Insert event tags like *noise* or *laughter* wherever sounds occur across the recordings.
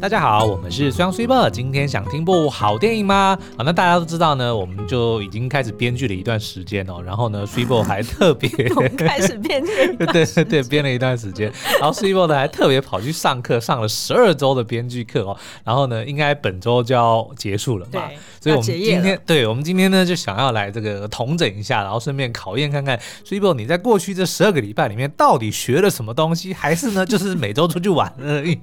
大家好，我们是双 super。今天想听部好电影吗？好，那大家都知道呢，我们就已经开始编剧了一段时间哦。然后呢，super *laughs* 还特别开始编剧，*laughs* 对对对，编了一段时间。然后 super 呢还特别跑去上课，上了十二周的编剧课哦。然后呢，应该本周就要结束了嘛。所以我们今天，对我们今天呢就想要来这个统整一下，然后顺便考验看看 super 你在过去这十二个礼拜里面到底学了什么东西，还是呢就是每周出去玩而已。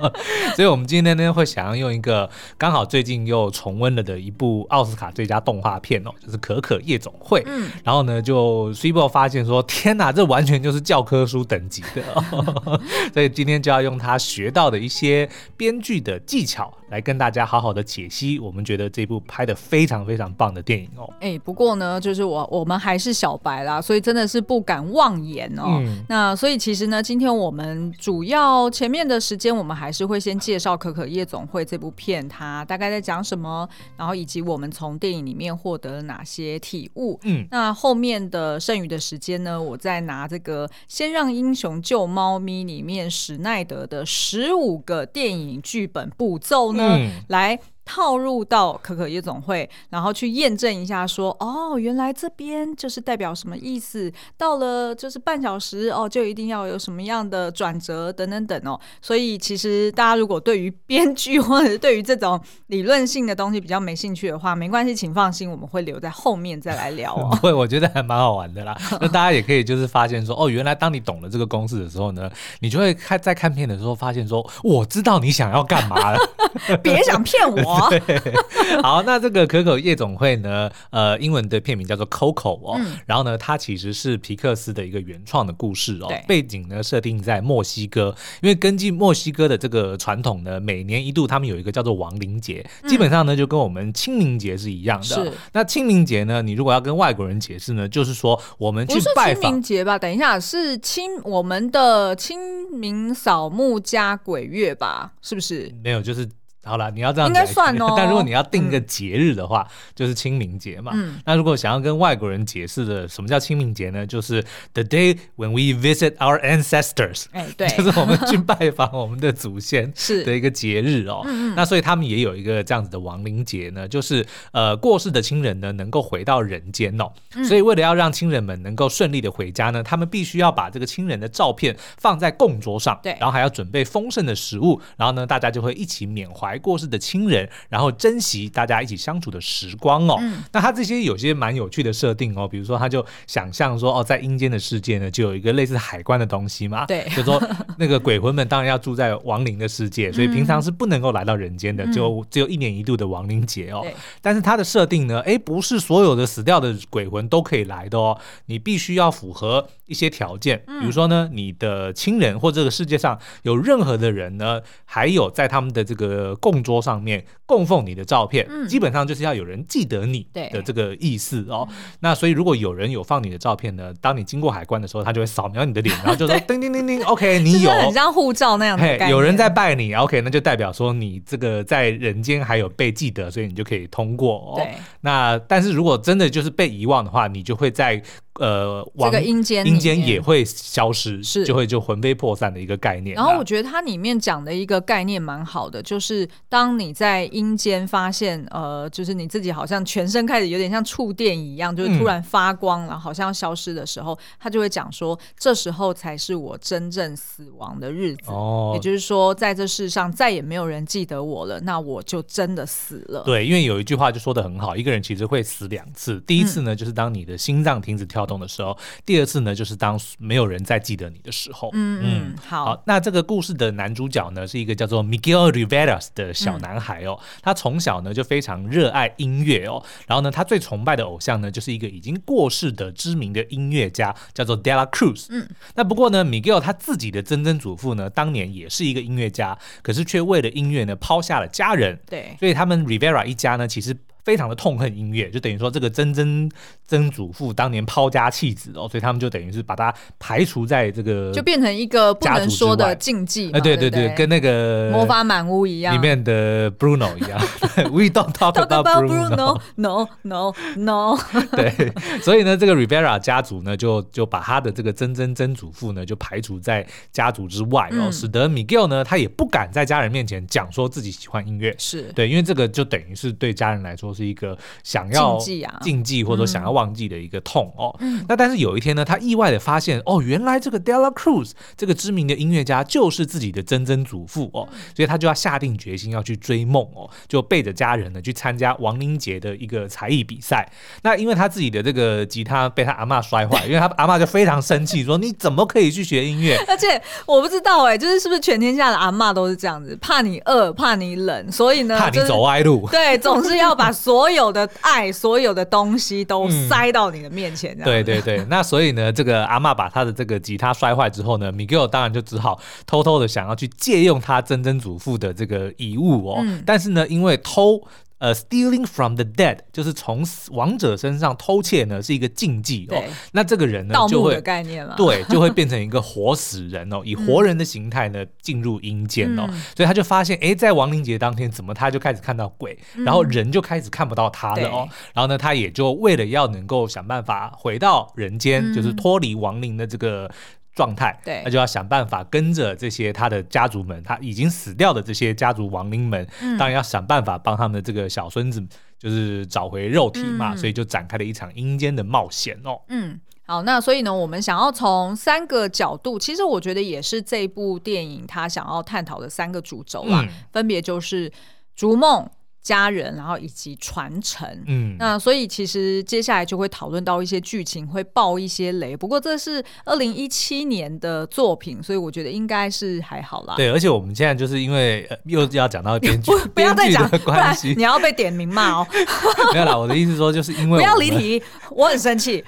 *laughs* 所以我们。今天呢，会想要用一个刚好最近又重温了的一部奥斯卡最佳动画片哦，就是《可可夜总会》。嗯，然后呢，就 super 发现说：“天哪，这完全就是教科书等级的哦。*laughs* ”所以今天就要用他学到的一些编剧的技巧。来跟大家好好的解析，我们觉得这部拍的非常非常棒的电影哦。哎，不过呢，就是我我们还是小白啦，所以真的是不敢妄言哦。嗯、那所以其实呢，今天我们主要前面的时间，我们还是会先介绍《可可夜总会》这部片，它大概在讲什么，然后以及我们从电影里面获得了哪些体悟。嗯，那后面的剩余的时间呢，我再拿这个《先让英雄救猫咪》里面史奈德的十五个电影剧本步骤呢。嗯，来。套入到可可夜总会，然后去验证一下说，说哦，原来这边就是代表什么意思？到了就是半小时哦，就一定要有什么样的转折等等等哦。所以其实大家如果对于编剧或者是对于这种理论性的东西比较没兴趣的话，没关系，请放心，我们会留在后面再来聊哦。*laughs* 会，我觉得还蛮好玩的啦。*laughs* 那大家也可以就是发现说，哦，原来当你懂了这个公式的时候呢，你就会看在看片的时候发现说，我知道你想要干嘛了，*laughs* 别想骗我。对，*laughs* 好，那这个可可夜总会呢，呃，英文的片名叫做 Coco 哦，嗯、然后呢，它其实是皮克斯的一个原创的故事哦，背景呢设定在墨西哥，因为根据墨西哥的这个传统呢，每年一度他们有一个叫做亡灵节，嗯、基本上呢就跟我们清明节是一样的。那清明节呢，你如果要跟外国人解释呢，就是说我们去拜访。清明节吧？等一下，是清我们的清明扫墓加鬼月吧？是不是？没有，就是。好了，你要这样应该算哦。*laughs* 但如果你要定一个节日的话，嗯、就是清明节嘛。嗯、那如果想要跟外国人解释的什么叫清明节呢？就是 the day when we visit our ancestors。哎，*laughs* 对，就是我们去拜访我们的祖先 *laughs* 是的一个节日哦。嗯那所以他们也有一个这样子的亡灵节呢，就是呃过世的亲人呢能够回到人间哦。嗯、所以为了要让亲人们能够顺利的回家呢，他们必须要把这个亲人的照片放在供桌上，对，然后还要准备丰盛的食物，然后呢大家就会一起缅怀。过世的亲人，然后珍惜大家一起相处的时光哦。嗯、那他这些有些蛮有趣的设定哦，比如说他就想象说哦，在阴间的世界呢，就有一个类似海关的东西嘛。对，就说那个鬼魂们当然要住在亡灵的世界，*laughs* 所以平常是不能够来到人间的，嗯、就只有一年一度的亡灵节哦。但是他的设定呢，哎，不是所有的死掉的鬼魂都可以来的哦，你必须要符合一些条件，比如说呢，你的亲人或这个世界上有任何的人呢，还有在他们的这个供桌上面供奉你的照片，嗯、基本上就是要有人记得你的这个意思哦。那所以如果有人有放你的照片呢，当你经过海关的时候，他就会扫描你的脸，然后就说 *laughs* 叮叮叮叮，OK，你有，很像护照那样的嘿，有人在拜你，OK，那就代表说你这个在人间还有被记得，所以你就可以通过哦。对那但是如果真的就是被遗忘的话，你就会在。呃，这个阴间阴间也会消失，是就会就魂飞魄散的一个概念。然后我觉得它里面讲的一个概念蛮好的，就是当你在阴间发现，呃，就是你自己好像全身开始有点像触电一样，就是突然发光，然后好像要消失的时候，他就会讲说，这时候才是我真正死亡的日子。哦，也就是说，在这世上再也没有人记得我了，那我就真的死了。对，因为有一句话就说的很好，一个人其实会死两次，第一次呢，就是当你的心脏停止跳。动的时候，第二次呢，就是当没有人再记得你的时候。嗯嗯，好，好。那这个故事的男主角呢，是一个叫做 Miguel Rivera 的小男孩哦。嗯、他从小呢就非常热爱音乐哦。然后呢，他最崇拜的偶像呢，就是一个已经过世的知名的音乐家，叫做 Dela Cruz。嗯。那不过呢，Miguel 他自己的曾曾祖父呢，当年也是一个音乐家，可是却为了音乐呢抛下了家人。对。所以他们 Rivera 一家呢，其实。非常的痛恨音乐，就等于说这个曾曾曾祖父当年抛家弃子哦，所以他们就等于是把他排除在这个，就变成一个不能说的禁忌。哎，对对对，跟那个魔法满屋一样，里面的 Bruno 一样。*laughs* We don't talk about Bruno, no, no, no。*laughs* 对，所以呢，这个 Rivera 家族呢，就就把他的这个曾曾曾祖父呢，就排除在家族之外哦，使得 Miguel 呢，他也不敢在家人面前讲说自己喜欢音乐，是对，因为这个就等于是对家人来说。是一个想要禁忌啊，禁忌或者说想要忘记的一个痛哦。嗯、那但是有一天呢，他意外的发现哦，原来这个 Della Cruz 这个知名的音乐家就是自己的曾曾祖父哦，所以他就要下定决心要去追梦哦，就背着家人呢去参加亡灵节的一个才艺比赛。那因为他自己的这个吉他被他阿妈摔坏，*laughs* 因为他阿妈就非常生气，说你怎么可以去学音乐？而且我不知道哎，就是是不是全天下的阿妈都是这样子，怕你饿，怕你冷，所以呢，怕你走歪路，对，总是要把。所有的爱，所有的东西都塞到你的面前。嗯、对对对，*laughs* 那所以呢，这个阿妈把他的这个吉他摔坏之后呢，Miguel 当然就只好偷偷的想要去借用他曾曾祖父的这个遗物哦。嗯、但是呢，因为偷。呃，stealing from the dead 就是从亡者身上偷窃呢，是一个禁忌哦。那这个人呢，就会概念了，对，就会变成一个活死人哦，*laughs* 以活人的形态呢进入阴间哦。所以他就发现，哎，在亡灵节当天，怎么他就开始看到鬼，然后人就开始看不到他了哦。然后呢，他也就为了要能够想办法回到人间，就是脱离亡灵的这个。状态，对，那就要想办法跟着这些他的家族们，他已经死掉的这些家族亡灵们，嗯、当然要想办法帮他们的这个小孙子，就是找回肉体嘛，嗯、所以就展开了一场阴间的冒险哦。嗯，好，那所以呢，我们想要从三个角度，其实我觉得也是这部电影他想要探讨的三个主轴啦，嗯、分别就是逐梦。家人，然后以及传承，嗯，那所以其实接下来就会讨论到一些剧情，会爆一些雷。不过这是二零一七年的作品，所以我觉得应该是还好啦。对，而且我们现在就是因为又要讲到编剧，*laughs* 不，要再讲的 *laughs* 关系，你要被点名骂哦。*laughs* 没有啦，我的意思说就是因为不要离题，我很生气。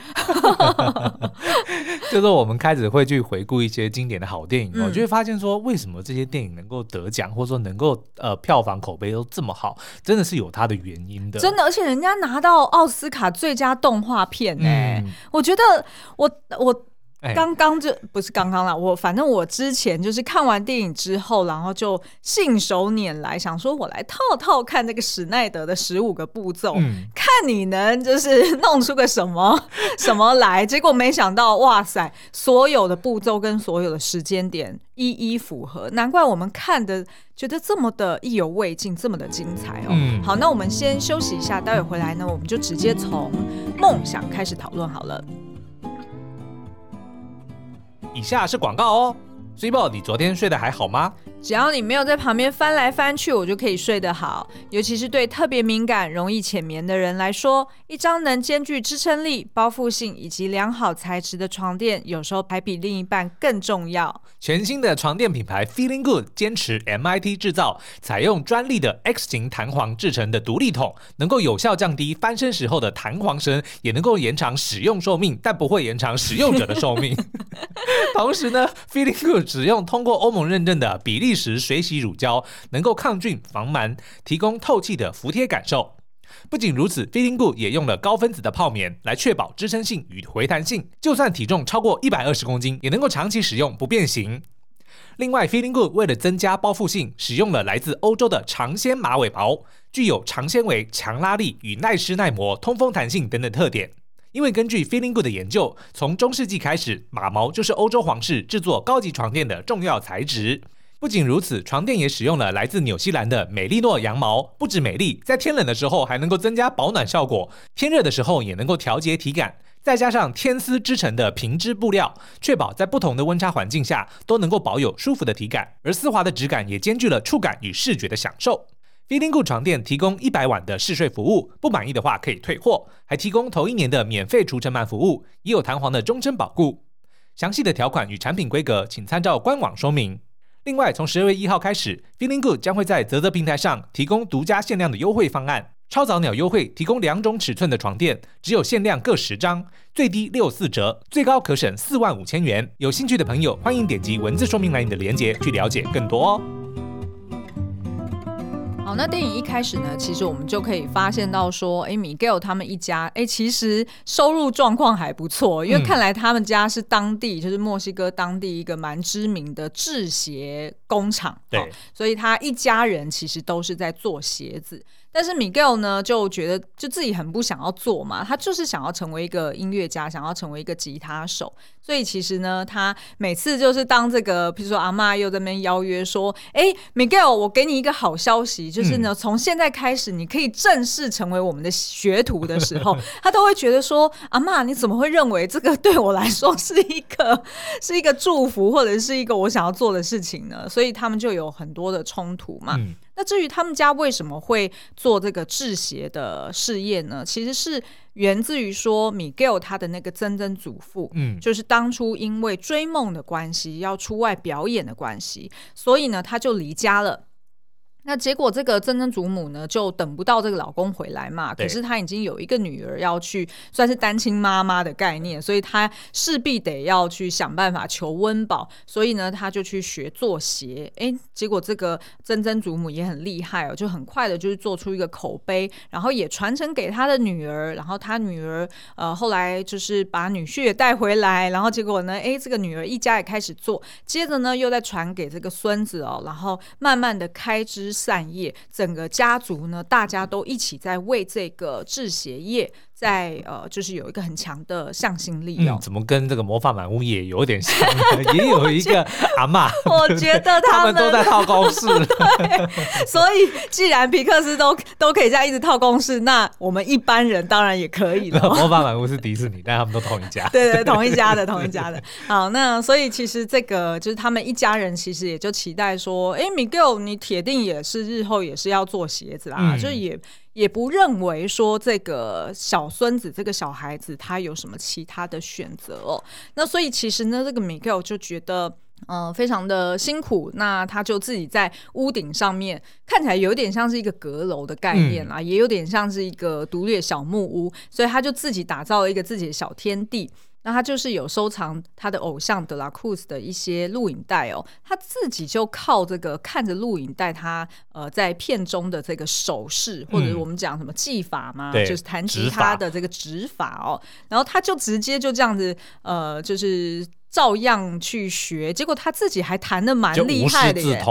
就是我们开始会去回顾一些经典的好电影，我、嗯、就会发现说，为什么这些电影能够得奖，或者说能够呃票房口碑都这么好？真的是有它的原因的，真的，而且人家拿到奥斯卡最佳动画片呢、欸，嗯、我觉得我我。刚刚就不是刚刚啦，我反正我之前就是看完电影之后，然后就信手拈来，想说我来套套看那个史奈德的十五个步骤，嗯、看你能就是弄出个什么 *laughs* 什么来。结果没想到，哇塞，所有的步骤跟所有的时间点一一符合，难怪我们看的觉得这么的意犹未尽，这么的精彩哦。嗯、好，那我们先休息一下，待会回来呢，我们就直接从梦想开始讨论好了。以下是广告哦。Cibo，你昨天睡得还好吗？只要你没有在旁边翻来翻去，我就可以睡得好。尤其是对特别敏感、容易浅眠的人来说，一张能兼具支撑力、包覆性以及良好材质的床垫，有时候还比另一半更重要。全新的床垫品牌 Feeling Good 坚持 MIT 制造，采用专利的 X 型弹簧制成的独立筒，能够有效降低翻身时候的弹簧声，也能够延长使用寿命，但不会延长使用者的寿命。*laughs* 同时呢，Feeling Good 只用通过欧盟认证的比利。时水洗乳胶能够抗菌防螨，提供透气的服帖感受。不仅如此，Feeling Good 也用了高分子的泡棉来确保支撑性与回弹性，就算体重超过一百二十公斤，也能够长期使用不变形。另外，Feeling Good 为了增加包覆性，使用了来自欧洲的长纤马尾毛，具有长纤维、强拉力与耐湿耐磨、通风弹性等等特点。因为根据 Feeling Good 的研究，从中世纪开始，马毛就是欧洲皇室制作高级床垫的重要材质。不仅如此，床垫也使用了来自纽西兰的美利诺羊毛，不止美丽，在天冷的时候还能够增加保暖效果，天热的时候也能够调节体感。再加上天丝织成的平织布料，确保在不同的温差环境下都能够保有舒服的体感，而丝滑的质感也兼具了触感与视觉的享受。Feeling Good 床垫提供一百晚的试睡服务，不满意的话可以退货，还提供头一年的免费除尘螨服务，也有弹簧的终身保固。详细的条款与产品规格，请参照官网说明。另外，从十二月一号开始，Feeling Good 将会在泽泽平台上提供独家限量的优惠方案，超早鸟优惠，提供两种尺寸的床垫，只有限量各十张，最低六四折，最高可省四万五千元。有兴趣的朋友，欢迎点击文字说明栏里的链接去了解更多哦。好，那电影一开始呢，其实我们就可以发现到说，哎，Miguel 他们一家，哎，其实收入状况还不错，因为看来他们家是当地，就是墨西哥当地一个蛮知名的制鞋工厂，对，所以他一家人其实都是在做鞋子。但是 Miguel 呢，就觉得就自己很不想要做嘛，他就是想要成为一个音乐家，想要成为一个吉他手。所以其实呢，他每次就是当这个，比如说阿妈又在那边邀约说：“哎，Miguel，我给你一个好消息，就是呢，从现在开始你可以正式成为我们的学徒的时候，*laughs* 他都会觉得说：阿妈，你怎么会认为这个对我来说是一个是一个祝福，或者是一个我想要做的事情呢？所以他们就有很多的冲突嘛。”嗯那至于他们家为什么会做这个制鞋的事业呢？其实是源自于说，Miguel 他的那个曾曾祖父，嗯，就是当初因为追梦的关系，要出外表演的关系，所以呢，他就离家了。那结果，这个曾曾祖母呢，就等不到这个老公回来嘛。可是她已经有一个女儿要去，算是单亲妈妈的概念，所以她势必得要去想办法求温饱。所以呢，她就去学做鞋。哎，结果这个曾曾祖母也很厉害哦，就很快的，就是做出一个口碑，然后也传承给她的女儿。然后她女儿呃，后来就是把女婿也带回来。然后结果呢，哎，这个女儿一家也开始做。接着呢，又再传给这个孙子哦，然后慢慢的开枝。善业，整个家族呢，大家都一起在为这个制鞋业。在呃，就是有一个很强的向心力哦、嗯。怎么跟这个魔法满屋也有点像？*laughs* 也有一个阿嬷，我觉得他们，都在套公式。*laughs* 对，所以既然皮克斯都都可以这样一直套公式，那我们一般人当然也可以了。*laughs* 魔法满屋是迪士尼，但他们都同一家。对对，同一家的，同一家的。好，那所以其实这个就是他们一家人，其实也就期待说，哎，Miguel，你铁定也是日后也是要做鞋子啦，嗯、就是也。也不认为说这个小孙子这个小孩子他有什么其他的选择哦，那所以其实呢，这个 Miguel 就觉得嗯、呃、非常的辛苦，那他就自己在屋顶上面看起来有点像是一个阁楼的概念啦，嗯、也有点像是一个独立的小木屋，所以他就自己打造了一个自己的小天地。那他就是有收藏他的偶像德拉库斯的一些录影带哦，他自己就靠这个看着录影带，他呃在片中的这个手势，或者我们讲什么技法嘛，嗯、就是弹吉他的这个指法哦，然后他就直接就这样子呃，就是。照样去学，结果他自己还弹得蛮厉害的耶，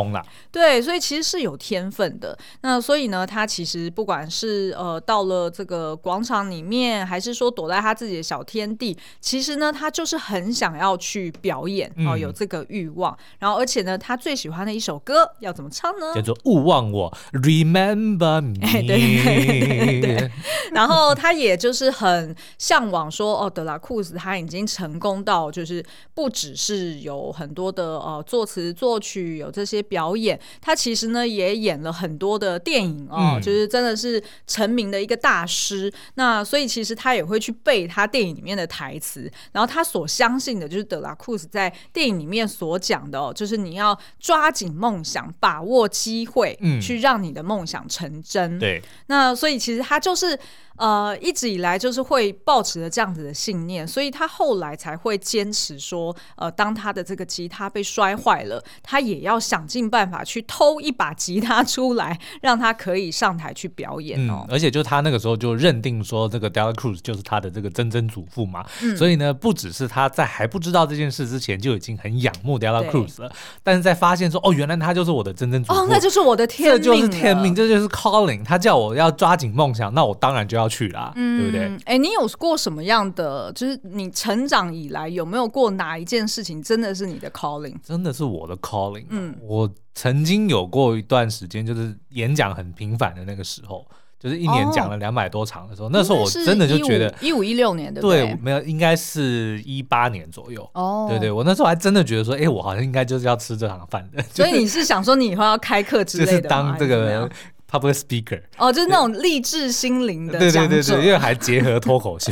对，所以其实是有天分的。那所以呢，他其实不管是呃到了这个广场里面，还是说躲在他自己的小天地，其实呢，他就是很想要去表演哦、呃，有这个欲望。嗯、然后而且呢，他最喜欢的一首歌要怎么唱呢？叫做《勿忘我》，Remember me。对对对对。*laughs* 然后他也就是很向往说，哦，德拉库斯他已经成功到就是。不只是有很多的呃作词作曲，有这些表演，他其实呢也演了很多的电影哦，嗯、就是真的是成名的一个大师。那所以其实他也会去背他电影里面的台词，然后他所相信的就是德拉库斯在电影里面所讲的哦，就是你要抓紧梦想，把握机会，嗯，去让你的梦想成真。对，那所以其实他就是。呃，一直以来就是会抱持着这样子的信念，所以他后来才会坚持说，呃，当他的这个吉他被摔坏了，他也要想尽办法去偷一把吉他出来，让他可以上台去表演哦。嗯，而且就他那个时候就认定说，这个 Dela Cruz 就是他的这个曾曾祖父嘛，嗯，所以呢，不只是他在还不知道这件事之前就已经很仰慕 Dela Cruz 了，但是在发现说，哦，原来他就是我的曾曾祖父，哦，那就是我的天命，这就是天命，这就是 calling，他叫我要抓紧梦想，那我当然就要。要去啦，嗯、对不对？哎，你有过什么样的？就是你成长以来有没有过哪一件事情真的是你的 calling？真的是我的 calling。嗯，我曾经有过一段时间，就是演讲很频繁的那个时候，就是一年讲了两百多场的时候，哦、那时候我真的就觉得一五一六年对不对？对，没有，应该是一八年左右。哦，对对，我那时候还真的觉得说，哎，我好像应该就是要吃这行饭的。所以你是想说你以后要开课之类的，*laughs* 就是当这个。Public speaker 哦，就是那种励志心灵的，对对对对，因为还结合脱口秀，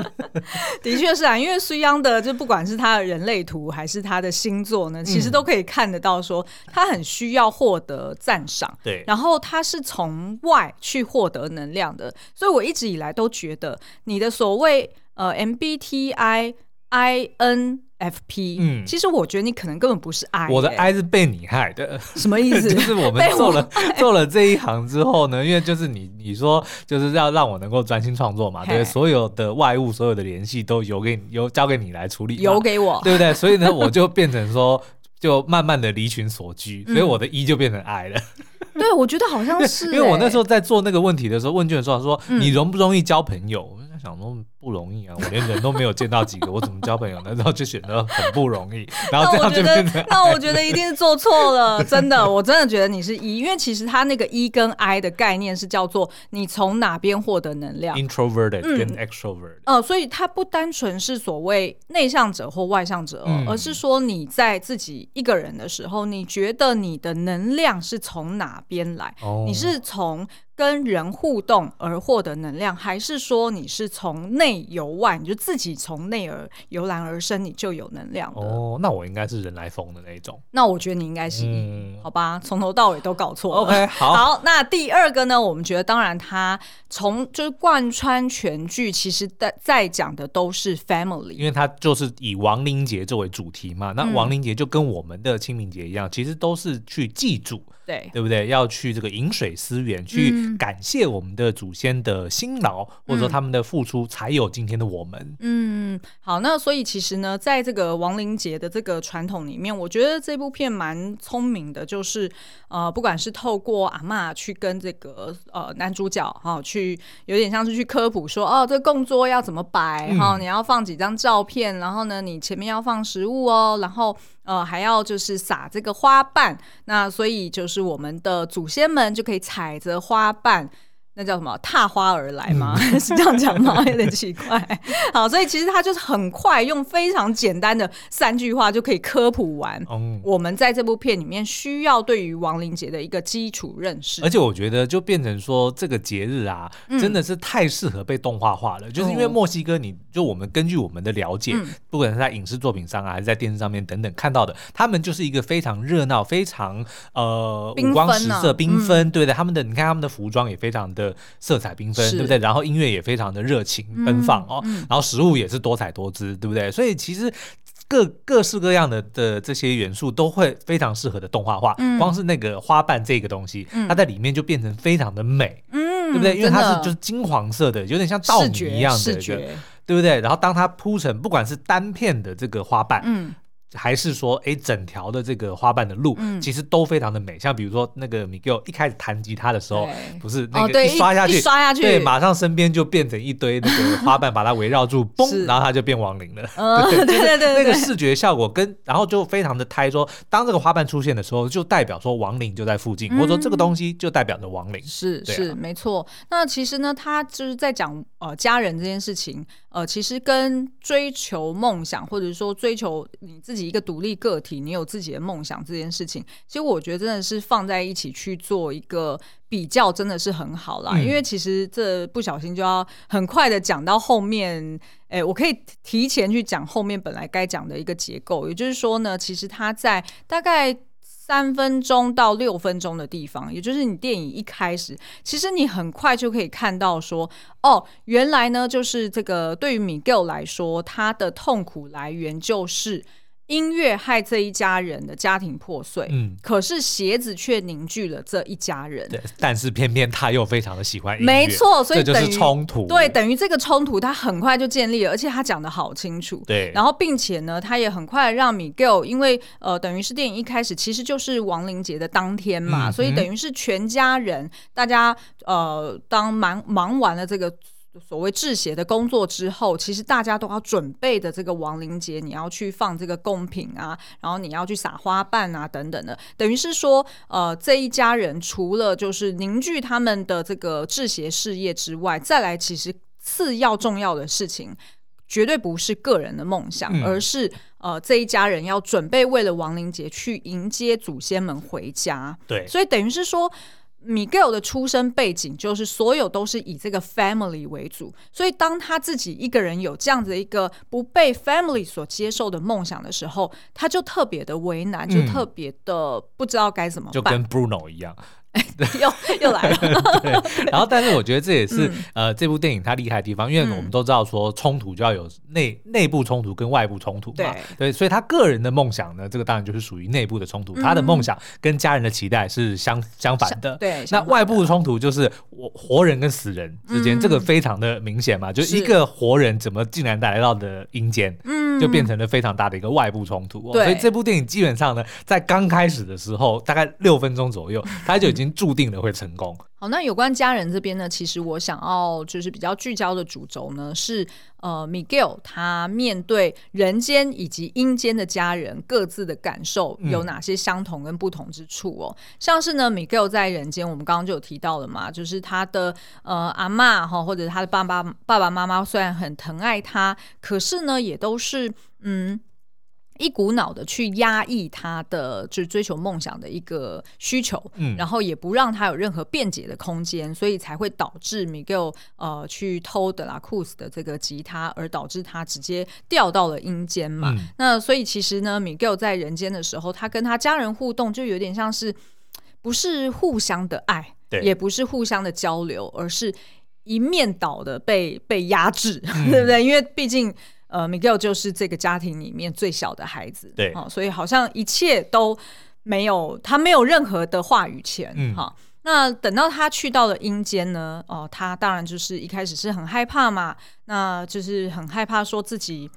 *laughs* 的确是啊，因为苏央的就不管是他的人类图还是他的星座呢，其实都可以看得到说他很需要获得赞赏，对，然后他是从外去获得能量的，所以我一直以来都觉得你的所谓呃 MBTI。I N F P，嗯，其实我觉得你可能根本不是 I，我的 I 是被你害的，什么意思？就是我们做了做了这一行之后呢，因为就是你你说就是要让我能够专心创作嘛，对，所有的外物所有的联系都由给你由交给你来处理，由给我，对不对？所以呢，*laughs* 我就变成说，就慢慢的离群所居，所以我的 E 就变成 I 了。*laughs* 对，我觉得好像是，*laughs* 因为我那时候在做那个问题的时候，问卷的时候说，你容不容易交朋友？我在想说不容易啊，我连人都没有见到几个，我怎么交朋友呢？然后就显得很不容易。*laughs* 然后这样就变成那我觉得一定是做错了，*laughs* 真的，我真的觉得你是一因为其实他那个 E 跟 I 的概念是叫做你从哪边获得能量，introverted 跟 extrovert。呃，所以它不单纯是所谓内向者或外向者，嗯、而是说你在自己一个人的时候，你觉得你的能量是从哪边来？哦、你是从。跟人互动而获得能量，还是说你是从内由外，你就自己从内而由然而生，你就有能量的？哦，那我应该是人来疯的那一种。那我觉得你应该是，嗯、好吧，从头到尾都搞错了。*laughs* OK，好。好，那第二个呢？我们觉得，当然，他从就是贯穿全剧，其实在在讲的都是 family，因为他就是以亡灵节作为主题嘛。那亡灵节就跟我们的清明节一样，其实都是去祭祖。对，对不对？要去这个饮水思源，去感谢我们的祖先的辛劳，嗯、或者说他们的付出，才有今天的我们。嗯，好，那所以其实呢，在这个亡灵节的这个传统里面，我觉得这部片蛮聪明的，就是呃，不管是透过阿嬷去跟这个呃男主角哈、哦，去有点像是去科普说，哦，这个供桌要怎么摆哈、嗯哦，你要放几张照片，然后呢，你前面要放食物哦，然后。呃，还要就是撒这个花瓣，那所以就是我们的祖先们就可以踩着花瓣。那叫什么？踏花而来吗？嗯、*laughs* 是这样讲吗？*laughs* 有点奇怪。好，所以其实他就是很快用非常简单的三句话就可以科普完。嗯，我们在这部片里面需要对于亡灵节的一个基础认识。而且我觉得就变成说这个节日啊，真的是太适合被动画化了。嗯、就是因为墨西哥，你就我们根据我们的了解，嗯、不管是在影视作品上啊，还是在电视上面等等看到的，他们就是一个非常热闹、非常呃五光十色、缤纷，缤纷，对的。他们的你看他们的服装也非常的。色彩缤纷，对不对？然后音乐也非常的热情奔放哦，然后食物也是多彩多姿，对不对？所以其实各各式各样的的这些元素都会非常适合的动画化。嗯、光是那个花瓣这个东西，嗯、它在里面就变成非常的美，嗯、对不对？因为它是就是金黄色的，有点像稻米一样的，对不对？然后当它铺成，不管是单片的这个花瓣，嗯。还是说，哎，整条的这个花瓣的路，其实都非常的美。像比如说那个 Miguel 一开始弹吉他的时候，不是那个一刷下去，刷下去，对，马上身边就变成一堆那个花瓣把它围绕住，*laughs* 嘣，然后它就变亡灵了。对对 *laughs* 对，那个视觉效果跟，然后就非常的胎说，当这个花瓣出现的时候，就代表说亡灵就在附近，或者说这个东西就代表着亡灵。是是没错。那其实呢，他就是在讲呃家人这件事情，呃，其实跟追求梦想，或者说追求你自己。一个独立个体，你有自己的梦想这件事情，其实我觉得真的是放在一起去做一个比较，真的是很好啦。嗯、因为其实这不小心就要很快的讲到后面，哎，我可以提前去讲后面本来该讲的一个结构，也就是说呢，其实他在大概。三分钟到六分钟的地方，也就是你电影一开始，其实你很快就可以看到说，哦，原来呢，就是这个对于 Miguel 来说，他的痛苦来源就是。音乐害这一家人的家庭破碎，嗯，可是鞋子却凝聚了这一家人。对，但是偏偏他又非常的喜欢音乐，没错，所以这就是冲突。对，等于这个冲突他很快就建立了，而且他讲的好清楚。对，然后并且呢，他也很快让 Miguel，因为呃，等于是电影一开始其实就是亡灵节的当天嘛，嗯、所以等于是全家人大家呃，当忙忙完了这个。所谓制鞋的工作之后，其实大家都要准备的这个亡灵节，你要去放这个贡品啊，然后你要去撒花瓣啊，等等的，等于是说，呃，这一家人除了就是凝聚他们的这个制鞋事业之外，再来其实次要重要的事情，绝对不是个人的梦想，嗯、而是呃这一家人要准备为了亡灵节去迎接祖先们回家。对，所以等于是说。Miguel 的出生背景就是所有都是以这个 family 为主，所以当他自己一个人有这样子一个不被 family 所接受的梦想的时候，他就特别的为难，就特别的不知道该怎么办。就跟 Bruno 一样。*laughs* 又又来了。*laughs* 对，然后但是我觉得这也是、嗯、呃这部电影它厉害的地方，因为我们都知道说冲突就要有内内部冲突跟外部冲突嘛，对，对，所以他个人的梦想呢，这个当然就是属于内部的冲突，嗯、他的梦想跟家人的期待是相相反的，对，那外部的冲突就是我活人跟死人之间，嗯、这个非常的明显嘛，就一个活人怎么竟然来到的阴间，嗯，就变成了非常大的一个外部冲突、哦，所以这部电影基本上呢，在刚开始的时候，大概六分钟左右，他就已经注定了会成功。好，那有关家人这边呢，其实我想要就是比较聚焦的主轴呢，是呃，Miguel 他面对人间以及阴间的家人各自的感受有哪些相同跟不同之处哦？嗯、像是呢，Miguel 在人间，我们刚刚就有提到了嘛，就是他的呃阿妈哈，或者他的爸爸爸爸妈妈虽然很疼爱他，可是呢，也都是嗯。一股脑的去压抑他的就是追求梦想的一个需求，嗯，然后也不让他有任何辩解的空间，所以才会导致 Miguel 呃去偷德拉库斯的这个吉他，而导致他直接掉到了阴间嘛。嗯、那所以其实呢，Miguel 在人间的时候，他跟他家人互动就有点像是不是互相的爱，对也不是互相的交流，而是一面倒的被被压制，嗯、*laughs* 对不对？因为毕竟。呃，Miguel 就是这个家庭里面最小的孩子，对，哦，所以好像一切都没有，他没有任何的话语权，嗯，哈。那等到他去到了阴间呢，哦、呃，他当然就是一开始是很害怕嘛，那就是很害怕说自己。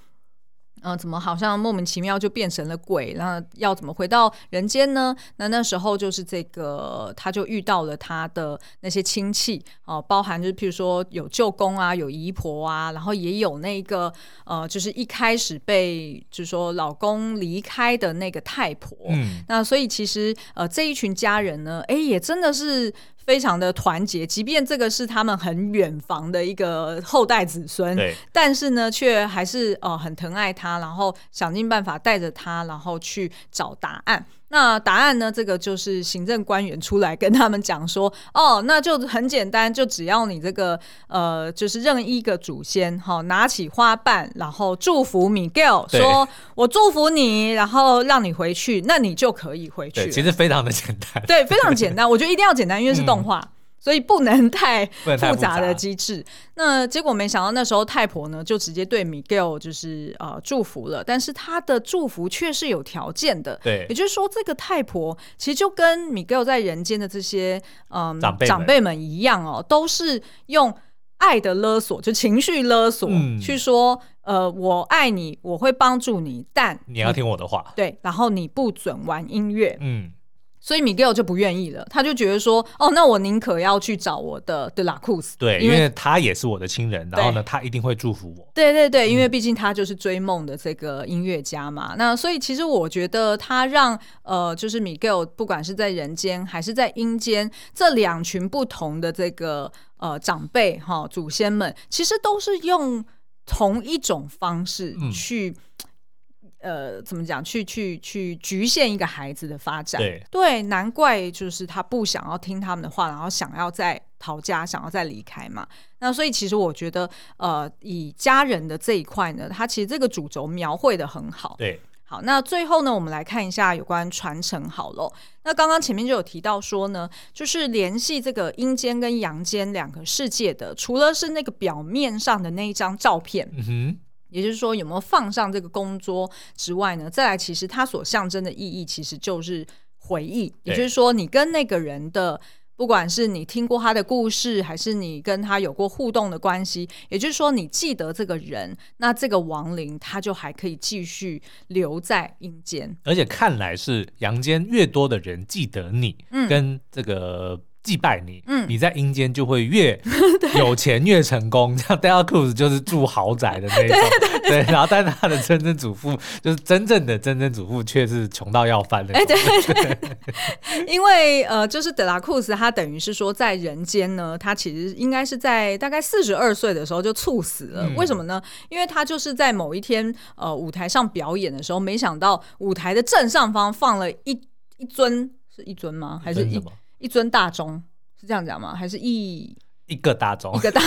嗯、呃，怎么好像莫名其妙就变成了鬼？那要怎么回到人间呢？那那时候就是这个，他就遇到了他的那些亲戚哦、呃，包含就是譬如说有舅公啊，有姨婆啊，然后也有那个呃，就是一开始被就是说老公离开的那个太婆。嗯，那所以其实呃这一群家人呢，哎，也真的是。非常的团结，即便这个是他们很远房的一个后代子孙，但是呢，却还是呃很疼爱他，然后想尽办法带着他，然后去找答案。那答案呢？这个就是行政官员出来跟他们讲说，哦，那就很简单，就只要你这个呃，就是任意一个祖先哈，拿起花瓣，然后祝福 Miguel，说我祝福你，然后让你回去，那你就可以回去。其实非常的简单，对，非常简单。我觉得一定要简单，因为是动画。嗯所以不能太复杂的机制。那结果没想到那时候太婆呢，就直接对 Miguel 就是呃祝福了。但是她的祝福却是有条件的。对，也就是说，这个太婆其实就跟 Miguel 在人间的这些嗯、呃、长辈长辈们一样哦，都是用爱的勒索，就情绪勒索、嗯、去说呃我爱你，我会帮助你，但你要听我的话。对，然后你不准玩音乐。嗯。所以 Miguel 就不愿意了，他就觉得说，哦，那我宁可要去找我的德拉库斯，对，因为他也是我的亲人，然后呢，他一定会祝福我。对对对，因为毕竟他就是追梦的这个音乐家嘛。嗯、那所以其实我觉得他让呃，就是 Miguel 不管是在人间还是在阴间，这两群不同的这个呃长辈哈、哦、祖先们，其实都是用同一种方式去。嗯呃，怎么讲？去去去局限一个孩子的发展，对对，难怪就是他不想要听他们的话，然后想要再逃家，想要再离开嘛。那所以其实我觉得，呃，以家人的这一块呢，他其实这个主轴描绘的很好。对，好，那最后呢，我们来看一下有关传承好了。那刚刚前面就有提到说呢，就是联系这个阴间跟阳间两个世界的，除了是那个表面上的那一张照片。嗯哼。也就是说，有没有放上这个工作之外呢？再来，其实它所象征的意义，其实就是回忆。也就是说，你跟那个人的，不管是你听过他的故事，还是你跟他有过互动的关系，也就是说，你记得这个人，那这个亡灵他就还可以继续留在阴间。而且看来是阳间越多的人记得你，嗯，跟这个。祭拜你，嗯，你在阴间就会越 *laughs* 有钱越成功。对像戴尔库斯就是住豪宅的那种，*laughs* 对，然后但他的曾曾祖父就是真正的曾曾祖父却是穷到要翻的。哎，对，对，对，*laughs* 因为呃，就是德拉库斯他等于是说在人间呢，他其实应该是在大概四十二岁的时候就猝死了。嗯、为什么呢？因为他就是在某一天呃舞台上表演的时候，没想到舞台的正上方放了一一尊，是一尊吗？还是一？一尊大钟是这样讲吗？还是一一个大钟？一个大，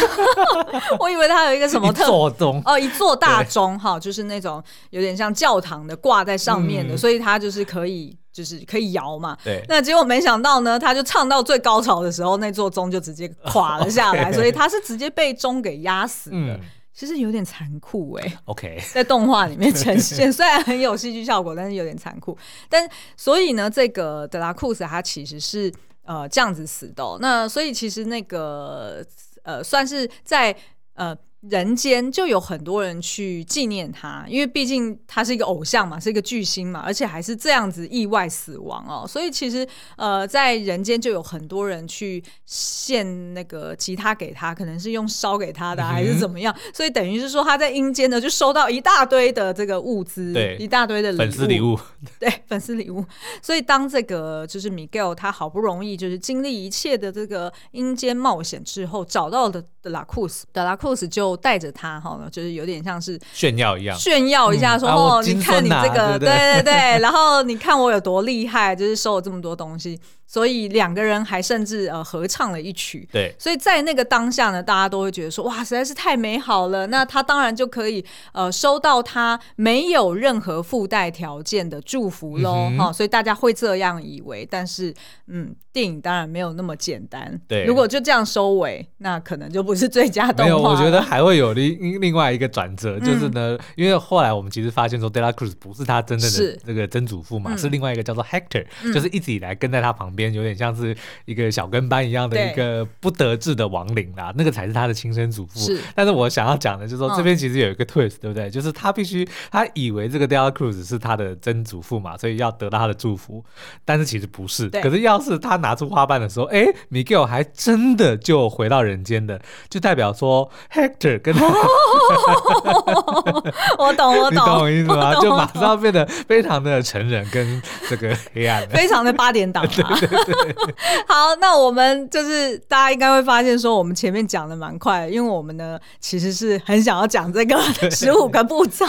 *laughs* 我以为它有一个什么 *laughs* 特座钟哦，一座大钟哈，就是那种有点像教堂的挂在上面的，嗯、所以它就是可以就是可以摇嘛。对。那结果没想到呢，他就唱到最高潮的时候，那座钟就直接垮了下来，所以他是直接被钟给压死的。嗯其实有点残酷哎、*laughs* 欸，OK，在动画里面呈现，虽然很有戏剧效果，但是有点残酷。但所以呢，这个德拉库斯他其实是呃这样子死的、那所以其实那个呃算是在呃。人间就有很多人去纪念他，因为毕竟他是一个偶像嘛，是一个巨星嘛，而且还是这样子意外死亡哦，所以其实呃，在人间就有很多人去献那个吉他给他，可能是用烧给他的、啊，还是怎么样，所以等于是说他在阴间呢就收到一大堆的这个物资，对，一大堆的粉丝礼物，*laughs* 对，粉丝礼物。所以当这个就是 Miguel 他好不容易就是经历一切的这个阴间冒险之后，找到的德拉库斯，德拉库斯就。带着他哈，就是有点像是炫耀一样，炫耀一下说、嗯、哦，你看你这个，对对 *laughs* 对，对，然后你看我有多厉害，就是收了这么多东西。所以两个人还甚至呃合唱了一曲，对，所以在那个当下呢，大家都会觉得说哇，实在是太美好了。那他当然就可以呃收到他没有任何附带条件的祝福喽，哈、嗯哦。所以大家会这样以为，但是嗯，电影当然没有那么简单。对，如果就这样收尾，那可能就不是最佳动画。没有，我觉得还会有另另外一个转折，就是呢，嗯、因为后来我们其实发现说，，Dela Cruz 不是他真正的这个曾祖父嘛，是，是另外一个叫做 Hector，、嗯、就是一直以来跟在他旁边。有点像是一个小跟班一样的一个不得志的亡灵啦，那个才是他的亲生祖父。是，但是我想要讲的就是说，这边其实有一个 twist，、嗯、对不对？就是他必须他以为这个 Dela Cruz 是他的曾祖父嘛，所以要得到他的祝福，但是其实不是。可是要是他拿出花瓣的时候，哎，Miguel 还真的就回到人间的，就代表说 Hector 跟他，*laughs* 我懂我懂，*laughs* 你懂我意思吗？就马上变得非常的成人跟这个黑暗，*laughs* 非常的八点档啊。对对对 *laughs* 好，那我们就是大家应该会发现说，我们前面讲的蛮快的，因为我们呢其实是很想要讲这个十五个步骤。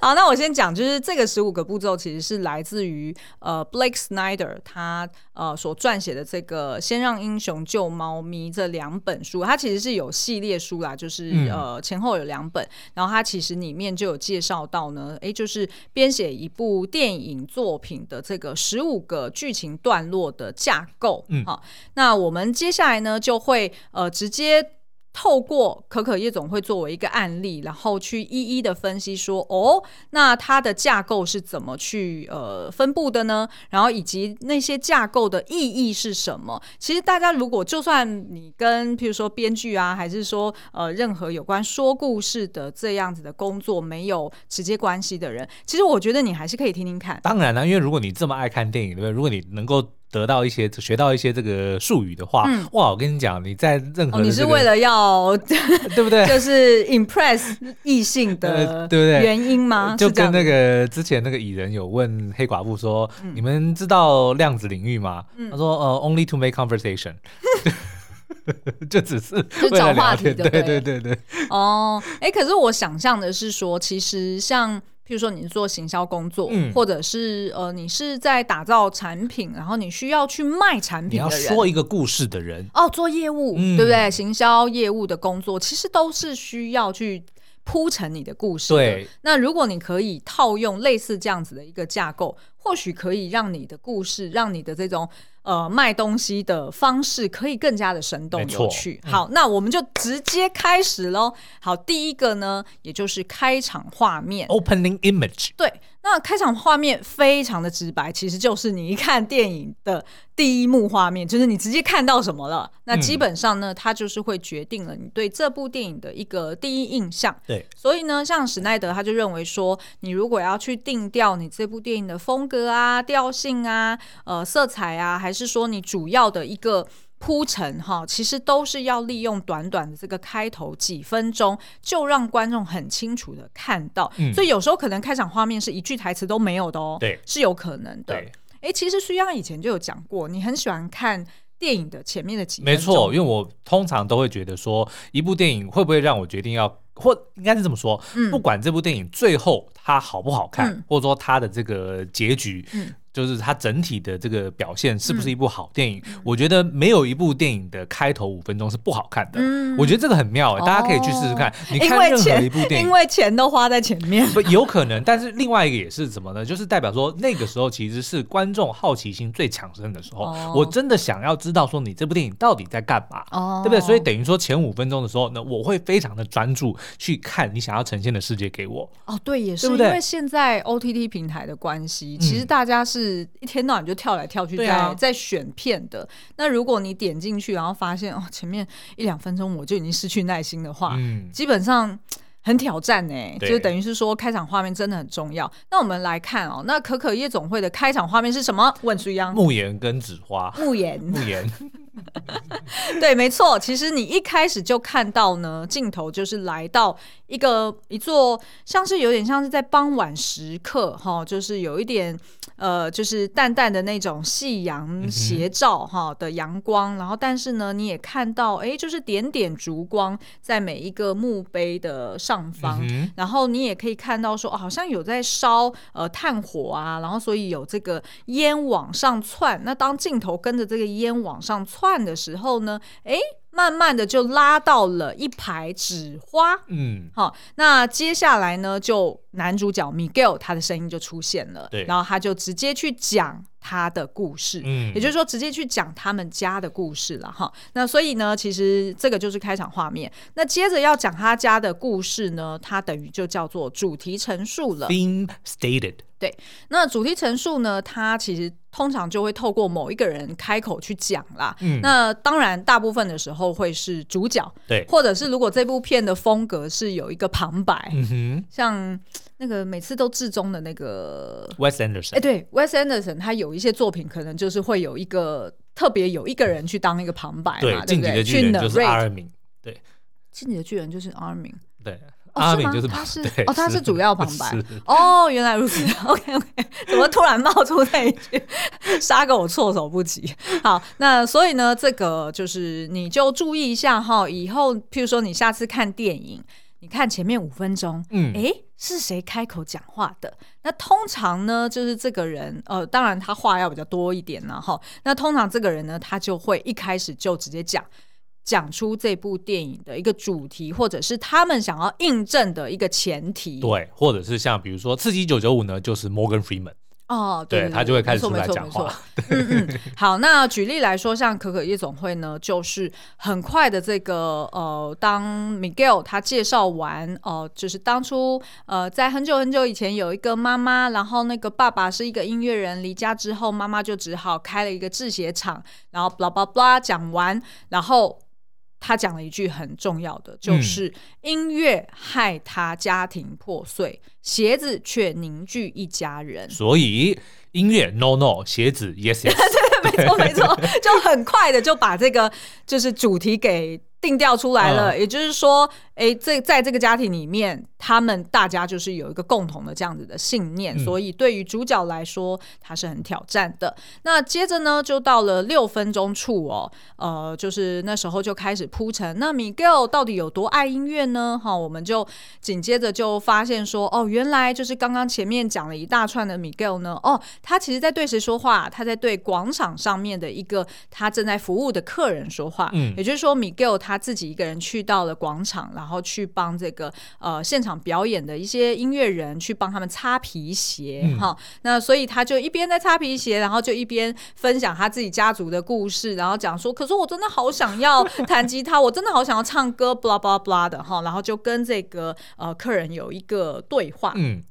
好，那我先讲，就是这个十五个步骤其实是来自于呃 Blake Snyder 他呃所撰写的这个《先让英雄救猫咪》这两本书，它其实是有系列书啦，就是、嗯、呃前后有两本，然后它其实里面就有介绍到呢，哎，就是编写一部电影作品的这个十五个剧情段落的架构，嗯，好，那我们接下来呢就会呃直接透过可可夜总会作为一个案例，然后去一一的分析说，哦，那它的架构是怎么去呃分布的呢？然后以及那些架构的意义是什么？其实大家如果就算你跟譬如说编剧啊，还是说呃任何有关说故事的这样子的工作没有直接关系的人，其实我觉得你还是可以听听看。当然了，因为如果你这么爱看电影，对不对？如果你能够。得到一些学到一些这个术语的话，嗯、哇！我跟你讲，你在任何、你是为了要 *laughs* 对不对？*laughs* 就是 impress 异性的对不对？原因吗？就跟那个之前那个蚁人有问黑寡妇说：“嗯、你们知道量子领域吗？”嗯、他说：“呃，only to make conversation。*laughs* ”就只是就找话题，对对对对对。哦，哎，可是我想象的是说，其实像。比如说你是做行销工作，嗯、或者是呃你是在打造产品，然后你需要去卖产品的人，你要说一个故事的人哦，做业务，嗯、对不对？行销业务的工作其实都是需要去铺成你的故事的。对，那如果你可以套用类似这样子的一个架构，或许可以让你的故事，让你的这种。呃，卖东西的方式可以更加的生动有趣。好，嗯、那我们就直接开始喽。好，第一个呢，也就是开场画面，Opening Image。对。那开场画面非常的直白，其实就是你一看电影的第一幕画面，就是你直接看到什么了。那基本上呢，它就是会决定了你对这部电影的一个第一印象。对，所以呢，像史奈德他就认为说，你如果要去定调你这部电影的风格啊、调性啊、呃、色彩啊，还是说你主要的一个。铺陈哈，其实都是要利用短短的这个开头几分钟，就让观众很清楚的看到。嗯、所以有时候可能开场画面是一句台词都没有的哦，对，是有可能的。对，哎，其实须央以前就有讲过，你很喜欢看电影的前面的几。没错，因为我通常都会觉得说，一部电影会不会让我决定要，或应该是这么说，嗯、不管这部电影最后它好不好看，嗯、或者说它的这个结局。嗯就是它整体的这个表现是不是一部好电影？嗯、我觉得没有一部电影的开头五分钟是不好看的。嗯、我觉得这个很妙、欸，大家可以去试试看。哦、你看任何一部电影，因为钱都花在前面，不有可能。但是另外一个也是什么呢？就是代表说那个时候其实是观众好奇心最强盛的时候。哦、我真的想要知道说你这部电影到底在干嘛，哦、对不对？所以等于说前五分钟的时候呢，我会非常的专注去看你想要呈现的世界给我。哦，对，也是对对因为现在 OTT 平台的关系，其实大家是一天到晚就跳来跳去在、啊、在选片的。那如果你点进去，然后发现哦，前面一两分钟我就已经失去耐心的话，嗯、基本上很挑战呢、就等于是说开场画面真的很重要。那我们来看哦，那可可夜总会的开场画面是什么？问书一样，沐妍跟紫花，慕言。慕言。对，没错。其实你一开始就看到呢，镜头就是来到一个一座，像是有点像是在傍晚时刻，哈，就是有一点呃，就是淡淡的那种夕阳斜照哈的阳光。然后，但是呢，你也看到，哎，就是点点烛光在每一个墓碑的上方。然后你也可以看到说，哦，好像有在烧呃炭火啊，然后所以有这个烟往上窜。那当镜头跟着这个烟往上窜。的时候呢，哎，慢慢的就拉到了一排纸花，嗯，好，那接下来呢，就男主角 Miguel 他的声音就出现了，对，然后他就直接去讲他的故事，嗯，也就是说直接去讲他们家的故事了，哈，那所以呢，其实这个就是开场画面，那接着要讲他家的故事呢，它等于就叫做主题陈述了，Theme stated。对，那主题陈述呢，它其实通常就会透过某一个人开口去讲啦。嗯，那当然，大部分的时候会是主角，对，或者是如果这部片的风格是有一个旁白，嗯哼，像那个每次都至终的那个 Wes Anderson，哎，对，Wes Anderson，他有一些作品可能就是会有一个特别有一个人去当一个旁白嘛，对，对不对？进击的巨人就是阿尔敏，对，进击的巨人就是阿尔敏，对。哦，是吗？他是哦，他是主要旁白哦，原来如此。OK *laughs* OK，怎么突然冒出那一句，*laughs* 杀个我措手不及。好，那所以呢，这个就是你就注意一下哈，以后譬如说你下次看电影，你看前面五分钟，嗯，哎，是谁开口讲话的？那通常呢，就是这个人，呃，当然他话要比较多一点呢，哈。那通常这个人呢，他就会一开始就直接讲。讲出这部电影的一个主题，或者是他们想要印证的一个前提，对，或者是像比如说《刺激九九五》呢，就是 Morgan Freeman 哦，对，对，他就会开始出来讲话。嗯嗯，好，那举例来说，像《可可夜总会》呢，就是很快的这个呃，当 Miguel 他介绍完哦、呃，就是当初呃，在很久很久以前有一个妈妈，然后那个爸爸是一个音乐人，离家之后，妈妈就只好开了一个制鞋厂，然后 blah blah blah 讲完，然后。他讲了一句很重要的，就是音乐害他家庭破碎，嗯、鞋子却凝聚一家人。所以音乐 no no，鞋子 yes yes。对，*laughs* 没错没错，就很快的就把这个就是主题给定调出来了。嗯、也就是说，哎，这在这个家庭里面。他们大家就是有一个共同的这样子的信念，嗯、所以对于主角来说，他是很挑战的。那接着呢，就到了六分钟处哦，呃，就是那时候就开始铺陈。那 Miguel 到底有多爱音乐呢？哈，我们就紧接着就发现说，哦，原来就是刚刚前面讲了一大串的 Miguel 呢，哦，他其实在对谁说话？他在对广场上面的一个他正在服务的客人说话。嗯，也就是说，Miguel 他自己一个人去到了广场，然后去帮这个呃现场。表演的一些音乐人去帮他们擦皮鞋，哈、嗯，那所以他就一边在擦皮鞋，然后就一边分享他自己家族的故事，然后讲说，可是我真的好想要 *laughs* 弹吉他，我真的好想要唱歌，blah blah blah 的哈，然后就跟这个呃客人有一个对话，嗯。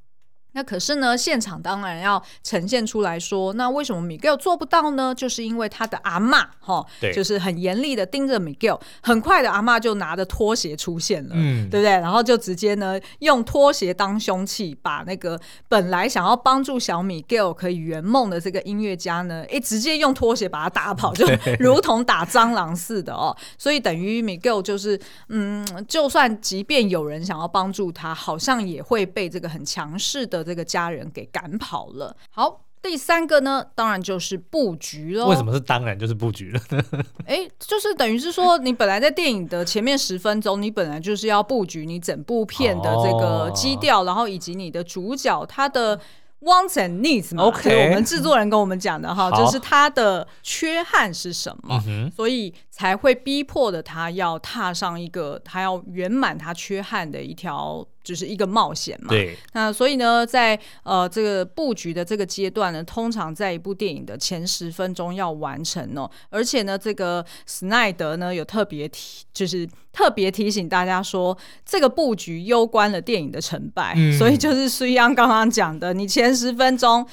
那可是呢，现场当然要呈现出来说，那为什么 Miguel 做不到呢？就是因为他的阿嬷哈，对就是很严厉的盯着 Miguel，很快的阿嬷就拿着拖鞋出现了，嗯，对不对？然后就直接呢用拖鞋当凶器，把那个本来想要帮助小 Miguel 可以圆梦的这个音乐家呢，诶，直接用拖鞋把他打跑，就 *laughs* 如同打蟑螂似的哦。所以等于 Miguel 就是，嗯，就算即便有人想要帮助他，好像也会被这个很强势的。这个家人给赶跑了。好，第三个呢，当然就是布局喽。为什么是当然就是布局了？*laughs* 哎，就是等于是说，你本来在电影的前面十分钟，你本来就是要布局你整部片的这个基调，哦、然后以及你的主角他的 wants and needs 嘛，OK，我们制作人跟我们讲的哈，就是他的缺憾是什么，嗯、所以才会逼迫的他要踏上一个他要圆满他缺憾的一条。就是一个冒险嘛，对。那所以呢，在呃这个布局的这个阶段呢，通常在一部电影的前十分钟要完成哦。而且呢，这个斯奈德呢有特别提，就是特别提醒大家说，这个布局攸关了电影的成败。嗯、所以就是水央刚刚讲的，你前十分钟。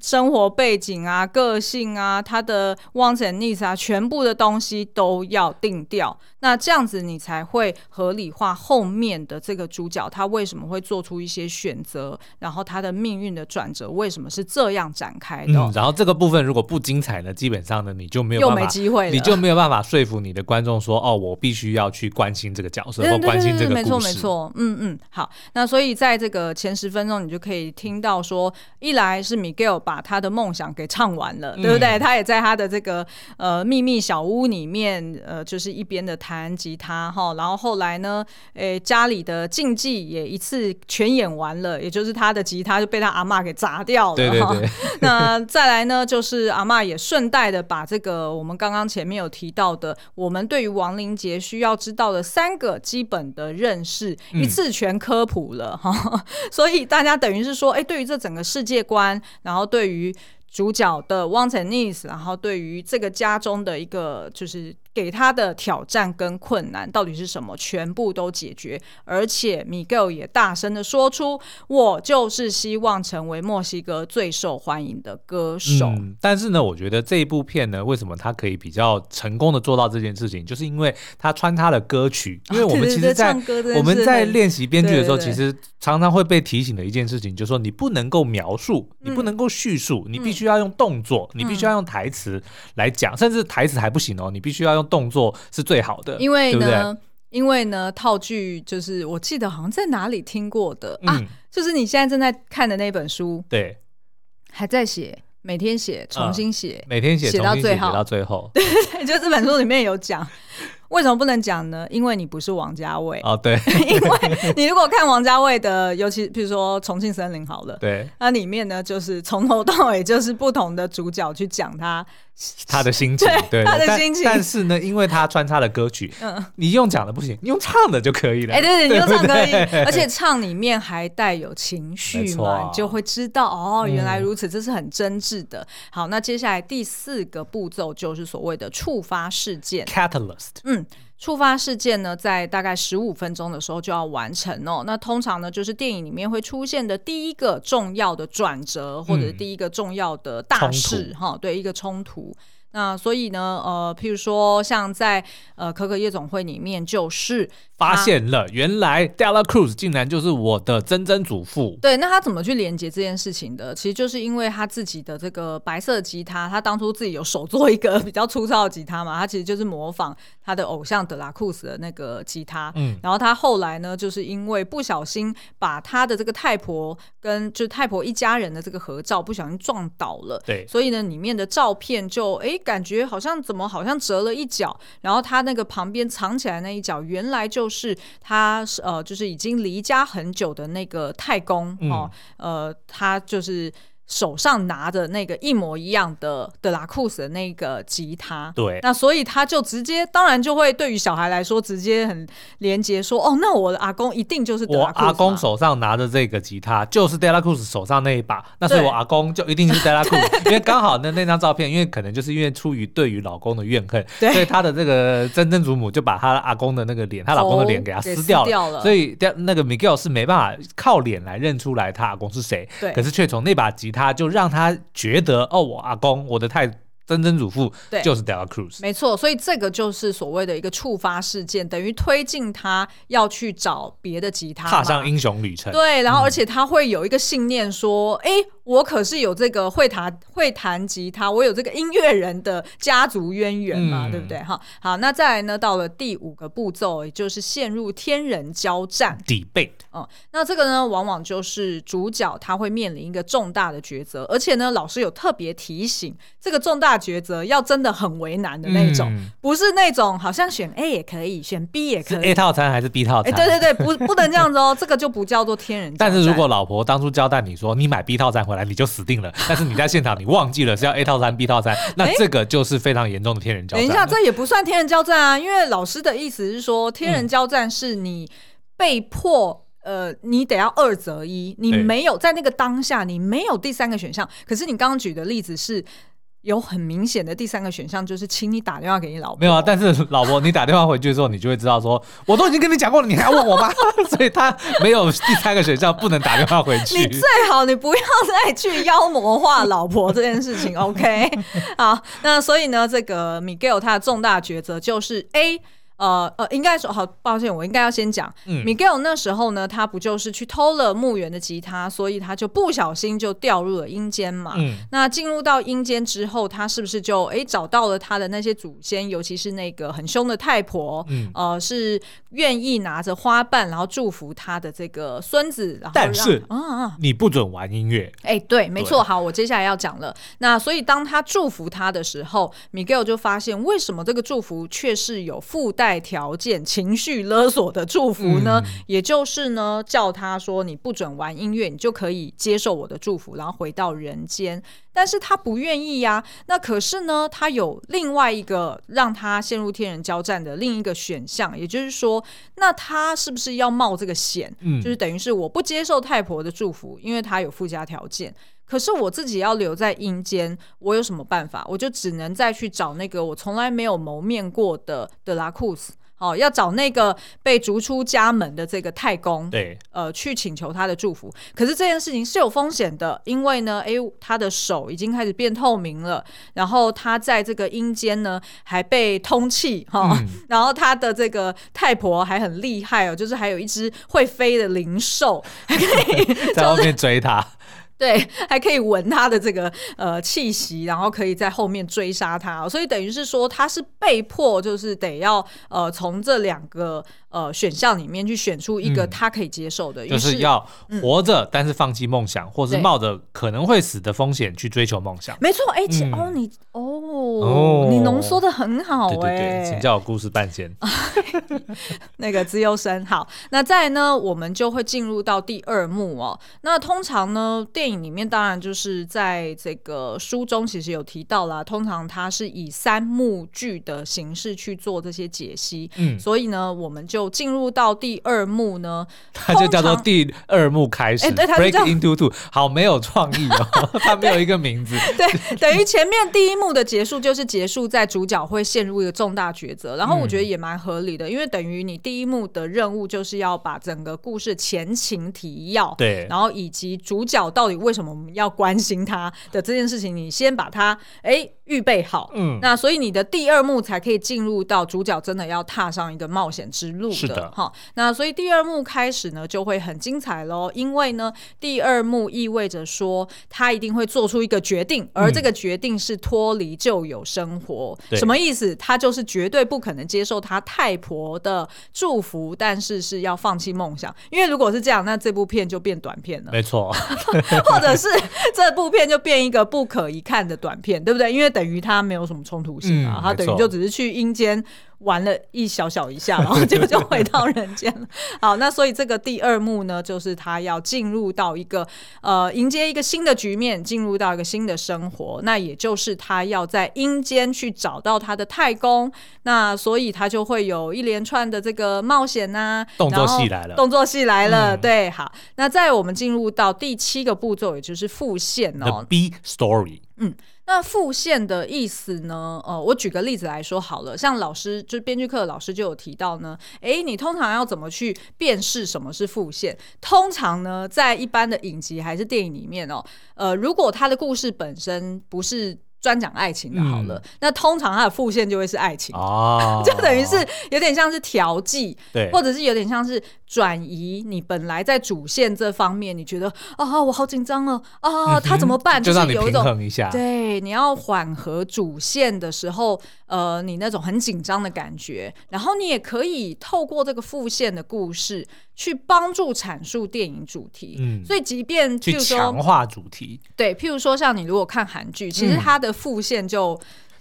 生活背景啊，个性啊，他的 wants and needs 啊，全部的东西都要定掉。那这样子你才会合理化后面的这个主角他为什么会做出一些选择，然后他的命运的转折为什么是这样展开的。嗯，然后这个部分如果不精彩呢，基本上呢你就没有办法，又没机会了，你就没有办法说服你的观众说哦，我必须要去关心这个角色或关心这个故事。没错没错，嗯嗯，好。那所以在这个前十分钟，你就可以听到说，一来是 Miguel 把把他的梦想给唱完了，对不对？嗯、他也在他的这个呃秘密小屋里面，呃，就是一边的弹吉他哈。然后后来呢，诶，家里的禁忌也一次全演完了，也就是他的吉他就被他阿妈给砸掉了。对对对。那再来呢，就是阿妈也顺带的把这个我们刚刚前面有提到的，我们对于亡灵节需要知道的三个基本的认识，嗯、一次全科普了哈。*laughs* 所以大家等于是说，哎，对于这整个世界观，然后对。对于主角的 wants and needs，然后对于这个家中的一个就是。给他的挑战跟困难到底是什么？全部都解决，而且 Miguel 也大声的说出：“我就是希望成为墨西哥最受欢迎的歌手。嗯”但是呢，我觉得这一部片呢，为什么他可以比较成功的做到这件事情，就是因为他穿插了歌曲。因为我们其实在，在我们在练习编剧的时候，其实常常会被提醒的一件事情，就是说你不能够描述，你不能够叙述，你必须要用动作，你必须要用台词来讲，甚至台词还不行哦，你必须要用。动作是最好的，因为呢，对对？因为呢，套句就是我记得好像在哪里听过的、嗯、啊，就是你现在正在看的那本书，对，还在写，每天写，重新写、嗯，每天写，写到最后，写到最后，*laughs* 对，就这本书里面有讲。为什么不能讲呢？因为你不是王家卫。哦，对，*laughs* 因为你如果看王家卫的，尤其比如说《重庆森林》好了，对，那里面呢，就是从头到尾就是不同的主角去讲他 *laughs* 他的心情，对，他的心情。但是呢，因为他穿插了歌曲，嗯，你用讲的不行，你用唱的就可以了。哎，对对，你用唱可以，而且唱里面还带有情绪嘛，你就会知道哦，原来如此，这是很真挚的。好，那接下来第四个步骤就是所谓的触发事件 （catalyst）。嗯。触发事件呢，在大概十五分钟的时候就要完成哦。那通常呢，就是电影里面会出现的第一个重要的转折，或者是第一个重要的大事哈、嗯，对，一个冲突。那所以呢，呃，譬如说像在呃可可夜总会里面，就是。发现了，原来 Della Cruz 竟然就是我的曾曾祖父。对，那他怎么去连接这件事情的？其实就是因为他自己的这个白色吉他，他当初自己有手做一个 *laughs* 比较粗糙的吉他嘛，他其实就是模仿他的偶像德拉库斯的那个吉他。嗯，然后他后来呢，就是因为不小心把他的这个太婆跟就太婆一家人的这个合照不小心撞倒了。对，所以呢，里面的照片就哎感觉好像怎么好像折了一角，然后他那个旁边藏起来那一角原来就是。他是呃，就是已经离家很久的那个太公哦，呃，他就是。手上拿着那个一模一样的德拉库斯的那个吉他，对，那所以他就直接，当然就会对于小孩来说，直接很连接说，哦，那我的阿公一定就是德拉库斯。我阿公手上拿着这个吉他，就是德拉库斯手上那一把，那所以我阿公就一定是德拉库斯，因为刚好那那张照片，因为可能就是因为出于对于老公的怨恨，*laughs* 对，所以他的这个曾曾祖母就把他阿公的那个脸，他老公的脸给他撕掉了，掉了，所以那个 Miguel 是没办法靠脸来认出来他阿公是谁，对，可是却从那把吉他。就让他觉得哦，我阿公，我的太曾曾祖父就是 Dela Cruz，没错，所以这个就是所谓的一个触发事件，等于推进他要去找别的吉他，踏上英雄旅程。对，然后而且他会有一个信念说，哎、嗯。我可是有这个会弹会弹吉他，我有这个音乐人的家族渊源嘛，嗯、对不对？哈，好，那再来呢，到了第五个步骤，也就是陷入天人交战 debate。嗯，那这个呢，往往就是主角他会面临一个重大的抉择，而且呢，老师有特别提醒，这个重大大抉择要真的很为难的那种，嗯、不是那种好像选 A 也可以，选 B 也可以，A 套餐还是 B 套餐？哎，对对对，不不能这样子哦，*laughs* 这个就不叫做天人。但是如果老婆当初交代你说你买 B 套餐回来你就死定了，*laughs* 但是你在现场你忘记了是要 A 套餐 B 套餐，*laughs* 那这个就是非常严重的天人交战。等一下，这也不算天人交战啊，因为老师的意思是说，天人交战是你被迫。呃，你得要二择一，你没有在那个当下，你没有第三个选项。可是你刚刚举的例子是有很明显的第三个选项，就是请你打电话给你老婆。没有啊，但是老婆，你打电话回去的时候，你就会知道说，我都已经跟你讲过了，你还要问我吗？*laughs* 所以他没有第三个选项，不能打电话回去。你最好你不要再去妖魔化老婆这件事情，OK？好，那所以呢，这个 Miguel 他的重大抉择就是 A。呃呃，应该说好，抱歉，我应该要先讲。嗯，Miguel 那时候呢，他不就是去偷了墓园的吉他，所以他就不小心就掉入了阴间嘛。嗯，那进入到阴间之后，他是不是就哎找到了他的那些祖先，尤其是那个很凶的太婆？嗯，呃，是愿意拿着花瓣，然后祝福他的这个孙子。然后但是，啊，你不准玩音乐。哎，对，没错。好，我接下来要讲了。那所以当他祝福他的时候，Miguel 就发现，为什么这个祝福却是有附带带条件、情绪勒索的祝福呢？嗯、也就是呢，叫他说你不准玩音乐，你就可以接受我的祝福，然后回到人间。但是他不愿意呀。那可是呢，他有另外一个让他陷入天人交战的另一个选项，也就是说，那他是不是要冒这个险？嗯，就是等于是我不接受太婆的祝福，因为他有附加条件。可是我自己要留在阴间，我有什么办法？我就只能再去找那个我从来没有谋面过的德拉库斯，哦，要找那个被逐出家门的这个太公，对，呃，去请求他的祝福。可是这件事情是有风险的，因为呢，诶，他的手已经开始变透明了，然后他在这个阴间呢还被通气，哈、哦，嗯、*laughs* 然后他的这个太婆还很厉害哦，就是还有一只会飞的灵兽，还可以 *laughs* 在后面追他。对，还可以闻他的这个呃气息，然后可以在后面追杀他，所以等于是说他是被迫，就是得要呃从这两个。呃，选项里面去选出一个他可以接受的，就是要活着，但是放弃梦想，或是冒着可能会死的风险去追求梦想。没错，哎，哦，你哦，你浓缩的很好，哎，对对对，请叫我故事半仙。*laughs* 那个资优生，好，那再呢，我们就会进入到第二幕哦。那通常呢，电影里面当然就是在这个书中其实有提到啦，通常它是以三幕剧的形式去做这些解析，嗯，所以呢，我们就。进入到第二幕呢，*laughs* 它就叫做第二幕开始。哎，对，Break into two，好没有创意哦，*laughs* *laughs* 它没有一个名字。对，等于前面第一幕的结束就是结束在主角会陷入一个重大抉择，然后我觉得也蛮合理的，因为等于你第一幕的任务就是要把整个故事前情提要，对，然后以及主角到底为什么我们要关心他的这件事情，你先把他哎预备好，嗯，那所以你的第二幕才可以进入到主角真的要踏上一个冒险之路。是的，哈，那所以第二幕开始呢，就会很精彩喽。因为呢，第二幕意味着说他一定会做出一个决定，而这个决定是脱离旧有生活。嗯、什么意思？他就是绝对不可能接受他太婆的祝福，但是是要放弃梦想。因为如果是这样，那这部片就变短片了。没错，*laughs* 或者是这部片就变一个不可一看的短片，对不对？因为等于他没有什么冲突性啊，嗯、他等于就只是去阴间。玩了一小小一下，然后 *laughs* 就就回到人间了。好，那所以这个第二幕呢，就是他要进入到一个呃，迎接一个新的局面，进入到一个新的生活。那也就是他要在阴间去找到他的太公。那所以他就会有一连串的这个冒险呐、啊，动作戏来了，动作戏来了。嗯、对，好，那在我们进入到第七个步骤，也就是副线哦 B story，嗯。那副线的意思呢？呃，我举个例子来说好了，像老师就是编剧课的老师就有提到呢，诶，你通常要怎么去辨识什么是副线？通常呢，在一般的影集还是电影里面哦，呃，如果他的故事本身不是。专讲爱情的好了，嗯、那通常它的副线就会是爱情，哦、*laughs* 就等于是有点像是调剂，对，或者是有点像是转移你本来在主线这方面，你觉得啊，我好紧张哦，啊，他怎么办？就让你平衡一下。对，你要缓和主线的时候，呃，你那种很紧张的感觉，然后你也可以透过这个副线的故事去帮助阐述电影主题。嗯，所以即便譬如说去强化主题，对，譬如说像你如果看韩剧，其实它的副线就。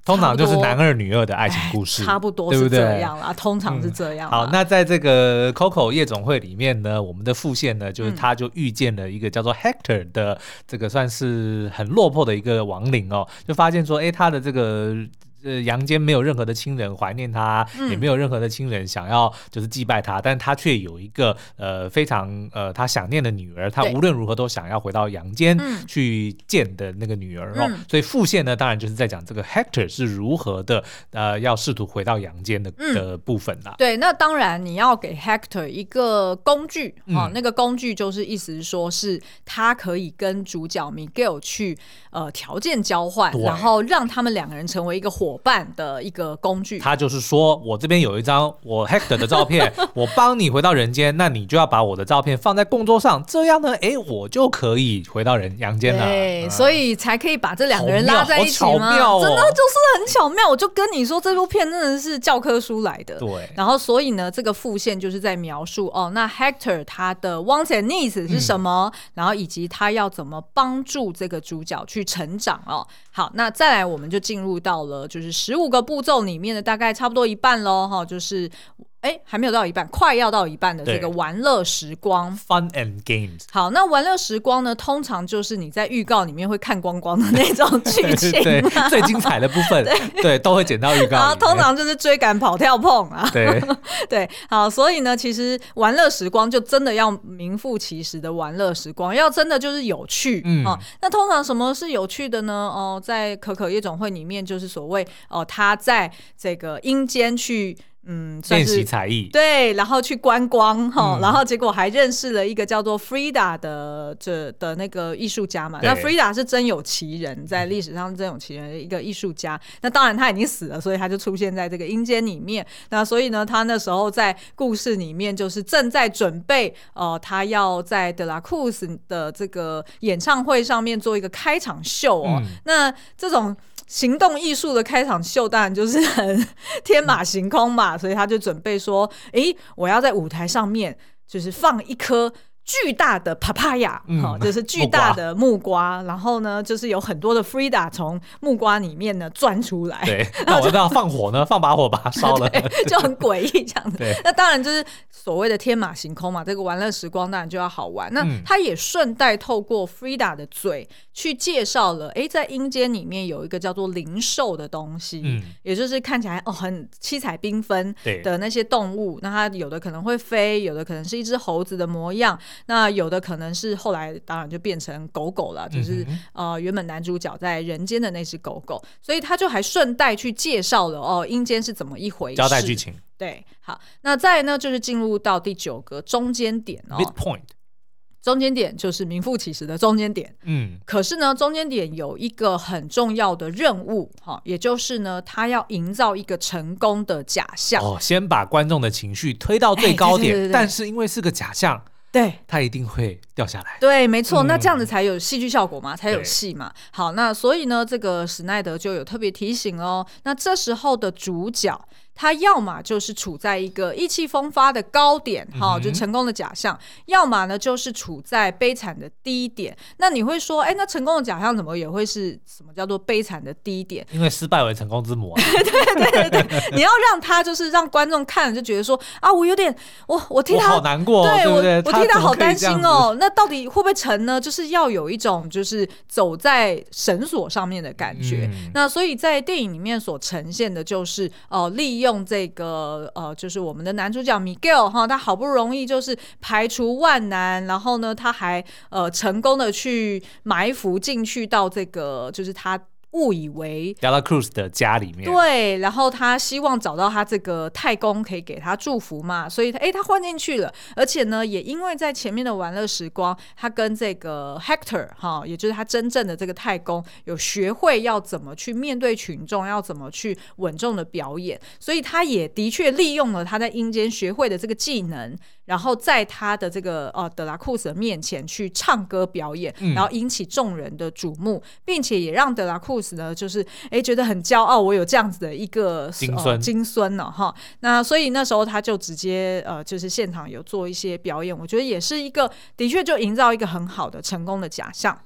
通常就是男二女二的爱情故事，差不多是这样啦。通常是这样。好，那在这个 Coco 夜总会里面呢，我们的副线呢，就是他就遇见了一个叫做 Hector 的这个算是很落魄的一个亡灵哦，就发现说，哎，他的这个。呃，阳间没有任何的亲人怀念他，嗯、也没有任何的亲人想要就是祭拜他，但他却有一个呃非常呃他想念的女儿，他无论如何都想要回到阳间去见的那个女儿哦。嗯、所以复线呢，当然就是在讲这个 Hector 是如何的呃要试图回到阳间的、嗯、的部分啦。对，那当然你要给 Hector 一个工具啊，嗯、那个工具就是意思是说是他可以跟主角 Miguel 去呃条件交换，然后让他们两个人成为一个伙。伙伴的一个工具，他就是说我这边有一张我 Hector 的照片，*laughs* 我帮你回到人间，那你就要把我的照片放在供桌上，这样呢，哎，我就可以回到人阳间了。对，嗯、所以才可以把这两个人拉在一起吗？哦、真的就是很巧妙。我就跟你说，这部片真的是教科书来的。对，然后所以呢，这个副线就是在描述哦，那 Hector 他的 wants and needs 是什么，嗯、然后以及他要怎么帮助这个主角去成长哦。好，那再来我们就进入到了就是十五个步骤里面的大概差不多一半喽，哈，就是。哎，还没有到一半，快要到一半的这个玩乐时光，Fun and Games。好，那玩乐时光呢，通常就是你在预告里面会看光光的那种剧情，*laughs* 对，最精彩的部分，*laughs* 对，都会剪到预告。然后通常就是追赶、跑、跳、碰啊。对 *laughs* 对，好，所以呢，其实玩乐时光就真的要名副其实的玩乐时光，要真的就是有趣。嗯，那通常什么是有趣的呢？哦，在可可夜总会里面，就是所谓哦，他在这个阴间去。嗯，练习才艺对，然后去观光哈，嗯、然后结果还认识了一个叫做 Frida 的这的那个艺术家嘛。那 Frida 是真有其人，在历史上真有其人的一个艺术家。嗯、那当然他已经死了，所以他就出现在这个阴间里面。那所以呢，他那时候在故事里面就是正在准备，呃，他要在德拉库斯的这个演唱会上面做一个开场秀哦。嗯、那这种。行动艺术的开场秀当然就是很天马行空嘛，所以他就准备说：“诶，我要在舞台上面就是放一颗。”巨大的 papaya，好，就是巨大的木瓜，然后呢，就是有很多的 Frida 从木瓜里面呢钻出来。对，*laughs* 那我要放火呢，放把火把它烧了，*laughs* 就很诡异这样子。*laughs* 那当然就是所谓的天马行空嘛，这个玩乐时光当然就要好玩。那他也顺带透过 Frida 的嘴去介绍了，哎，在阴间里面有一个叫做灵兽的东西，嗯，也就是看起来哦很七彩缤纷的那些动物，那它有的可能会飞，有的可能是一只猴子的模样。那有的可能是后来当然就变成狗狗了，就是、嗯、呃原本男主角在人间的那只狗狗，所以他就还顺带去介绍了哦阴间是怎么一回事，交代剧情。对，好，那再呢就是进入到第九个中间点哦，midpoint，中间点就是名副其实的中间点。嗯，可是呢中间点有一个很重要的任务哈，也就是呢他要营造一个成功的假象哦，先把观众的情绪推到最高点，欸、对对对对，但是因为是个假象。对，它一定会掉下来。对，没错，那这样子才有戏剧效果嘛，嗯、才有戏嘛。好，那所以呢，这个史奈德就有特别提醒哦。那这时候的主角。他要么就是处在一个意气风发的高点，哈、就成功的假象；要么呢，就是处在悲惨的低点。那你会说，哎、欸，那成功的假象怎么也会是什么叫做悲惨的低点？因为失败为成功之母啊！对对对对，*laughs* 你要让他就是让观众看了就觉得说啊，我有点我我替他好难过，对，对对我我替他好担心哦。那到底会不会成呢？就是要有一种就是走在绳索上面的感觉。嗯、那所以在电影里面所呈现的就是哦、呃，利。用这个呃，就是我们的男主角 Miguel 哈，他好不容易就是排除万难，然后呢，他还呃成功的去埋伏进去到这个就是他。误以为 Dela Cruz 的家里面，对，然后他希望找到他这个太公可以给他祝福嘛，所以他哎，他混进去了，而且呢，也因为在前面的玩乐时光，他跟这个 Hector 哈，也就是他真正的这个太公，有学会要怎么去面对群众，要怎么去稳重的表演，所以他也的确利用了他在阴间学会的这个技能，然后在他的这个呃德拉库斯的面前去唱歌表演，嗯、然后引起众人的瞩目，并且也让德拉库斯呢就是哎觉得很骄傲，我有这样子的一个金孙金孙呢哈。那所以那时候他就直接呃就是现场有做一些表演，我觉得也是一个的确就营造一个很好的成功的假象。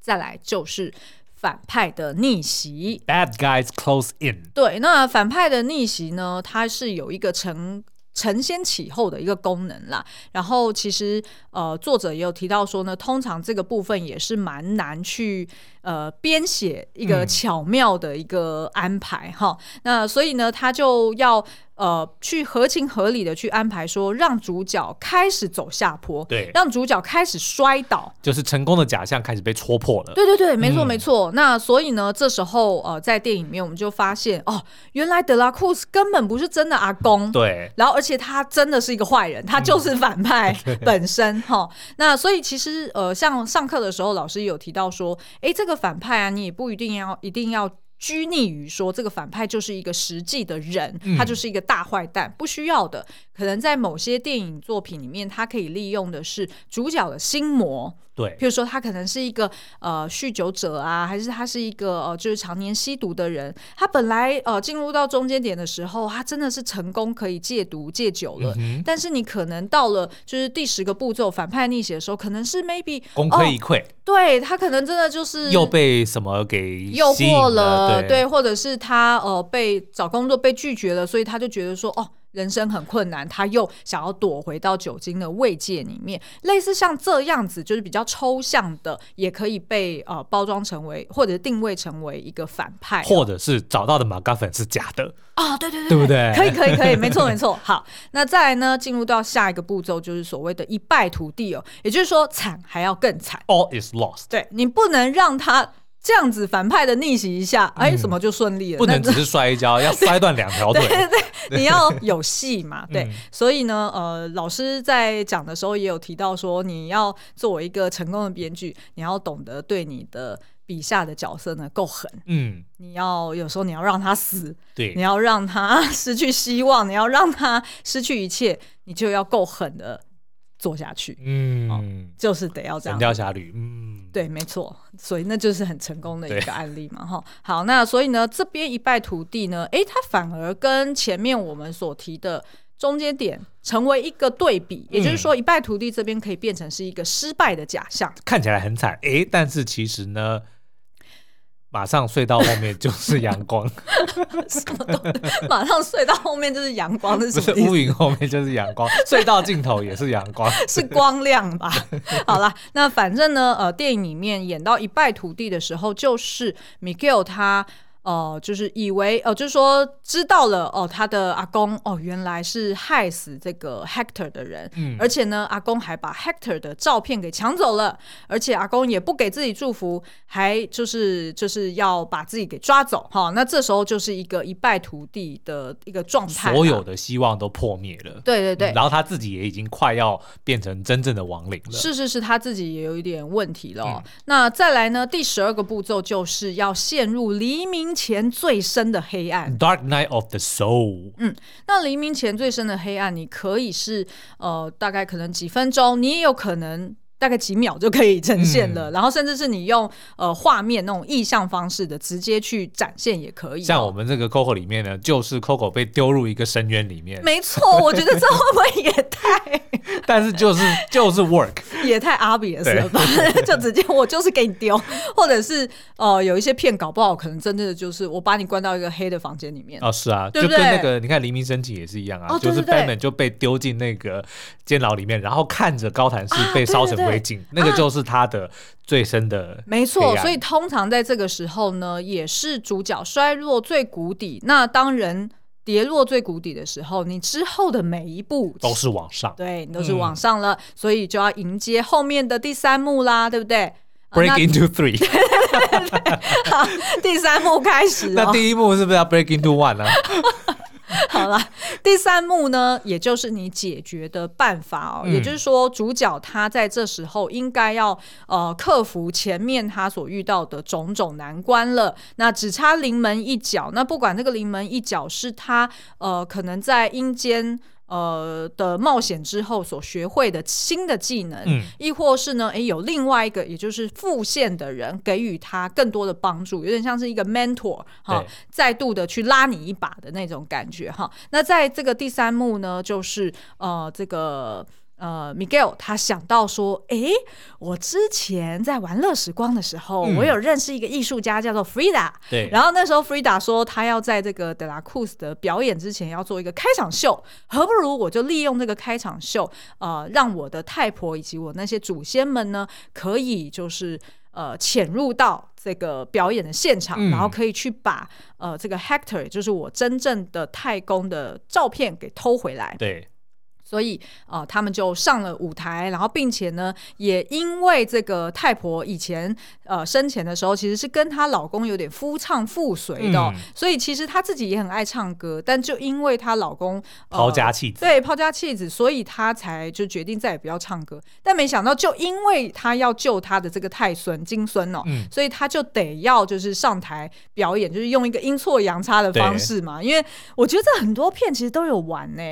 再来就是反派的逆袭，Bad guys close in。对，那反派的逆袭呢，它是有一个成。承先启后的一个功能啦，然后其实呃作者也有提到说呢，通常这个部分也是蛮难去呃编写一个巧妙的一个安排哈、嗯，那所以呢他就要。呃，去合情合理的去安排，说让主角开始走下坡，对，让主角开始摔倒，就是成功的假象开始被戳破了。对对对，没错没错。嗯、那所以呢，这时候呃，在电影里面我们就发现，哦，原来德拉库斯根本不是真的阿公，对，然后而且他真的是一个坏人，他就是反派本身哈、嗯。那所以其实呃，像上课的时候，老师有提到说，哎，这个反派啊，你也不一定要一定要。拘泥于说这个反派就是一个实际的人，他就是一个大坏蛋，不需要的。可能在某些电影作品里面，他可以利用的是主角的心魔。对，譬如说他可能是一个呃酗酒者啊，还是他是一个呃就是常年吸毒的人。他本来呃进入到中间点的时候，他真的是成功可以戒毒戒酒了。嗯、但是你可能到了就是第十个步骤反派逆袭的时候，可能是 maybe 功亏一篑。哦、对他可能真的就是又被什么给诱惑了，对，对，或者是他呃被找工作被拒绝了，所以他就觉得说哦。人生很困难，他又想要躲回到酒精的慰藉里面，类似像这样子，就是比较抽象的，也可以被呃包装成为或者定位成为一个反派，或者是找到的马嘎粉是假的啊、哦，对对对，对不对？可以可以可以，没错没错。好，那再来呢，进入到下一个步骤，就是所谓的一败涂地哦，也就是说惨还要更惨，All is lost。对，你不能让他。这样子反派的逆袭一下，哎，什么就顺利了？不能只是摔一跤，*laughs* 要摔断两条腿。对对对，*laughs* 你要有戏嘛。对，所以呢，呃，老师在讲的时候也有提到说，你要作为一个成功的编剧，你要懂得对你的笔下的角色呢够狠。嗯，你要有时候你要让他死，对，你要让他 *laughs* 失去希望，你要让他失去一切，你就要够狠的。做下去，嗯、哦，就是得要这样。神雕侠侣，嗯，对，没错，所以那就是很成功的一个案例嘛，哈。好，那所以呢，这边一败涂地呢，哎，它反而跟前面我们所提的中间点成为一个对比，嗯、也就是说，一败涂地这边可以变成是一个失败的假象，看起来很惨，哎，但是其实呢。马上隧道后面就是阳光，*laughs* 什么都马上隧道后面就是阳光，是什么？不是乌云后面就是阳光，*laughs* 隧道尽头也是阳光，是光亮吧？*laughs* 好啦，那反正呢，呃，电影里面演到一败涂地的时候，就是 Miguel 他。哦、呃，就是以为哦、呃，就是说知道了哦，他的阿公哦，原来是害死这个 Hector 的人，嗯，而且呢，阿公还把 Hector 的照片给抢走了，而且阿公也不给自己祝福，还就是就是要把自己给抓走哈、哦。那这时候就是一个一败涂地的一个状态，所有的希望都破灭了。对对对、嗯，然后他自己也已经快要变成真正的亡灵了。是是是，他自己也有一点问题了、嗯。那再来呢，第十二个步骤就是要陷入黎明前最深的黑暗，Dark Night of the Soul。嗯，那黎明前最深的黑暗，你可以是呃，大概可能几分钟，你也有可能。大概几秒就可以呈现了，嗯、然后甚至是你用呃画面那种意象方式的直接去展现也可以、哦。像我们这个 Coco 里面呢，就是 Coco 被丢入一个深渊里面。没错，我觉得这会不会也太 *laughs*…… 但是就是就是 work 也太 obvious 了吧？就直接我就是给你丢，或者是呃有一些片搞不好可能真的就是我把你关到一个黑的房间里面。哦，是啊，对对就跟那个你看黎明升起也是一样啊，就是 Batman 就被丢进那个监牢里面，然后看着高谭市被烧成。那个就是他的最深的、啊，没错。所以通常在这个时候呢，也是主角衰落最谷底。那当人跌落最谷底的时候，你之后的每一步都是往上，对，你都是往上了、嗯，所以就要迎接后面的第三幕啦，对不对？Break into three，*laughs* 好，第三幕开始、*laughs* 哦。那第一幕是不是要 break into one 呢、啊？*laughs* 好啦，第三幕呢，也就是你解决的办法哦。嗯、也就是说，主角他在这时候应该要呃克服前面他所遇到的种种难关了。那只差临门一脚。那不管那个临门一脚是他呃可能在阴间呃的冒险之后所学会的新的技能，嗯，亦或是呢，诶，有另外一个，也就是复线的人给予他更多的帮助，有点像是一个 mentor 哈，再度的去拉你一把的那种感觉哈。那在这个第三幕呢，就是呃这个。呃，Miguel 他想到说，诶，我之前在玩乐时光的时候，嗯、我有认识一个艺术家叫做 Frida。对。然后那时候 Frida 说，他要在这个德拉库斯的表演之前要做一个开场秀，何不如我就利用这个开场秀，呃，让我的太婆以及我那些祖先们呢，可以就是呃潜入到这个表演的现场，嗯、然后可以去把呃这个 Hector，就是我真正的太公的照片给偷回来。对。所以啊、呃，他们就上了舞台，然后并且呢，也因为这个太婆以前呃生前的时候，其实是跟她老公有点夫唱妇随的、哦嗯，所以其实她自己也很爱唱歌，但就因为她老公、呃、抛家弃子，对抛家弃子，所以她才就决定再也不要唱歌。但没想到，就因为她要救她的这个太孙金孙哦、嗯，所以她就得要就是上台表演，就是用一个阴错阳差的方式嘛。因为我觉得这很多片其实都有玩呢。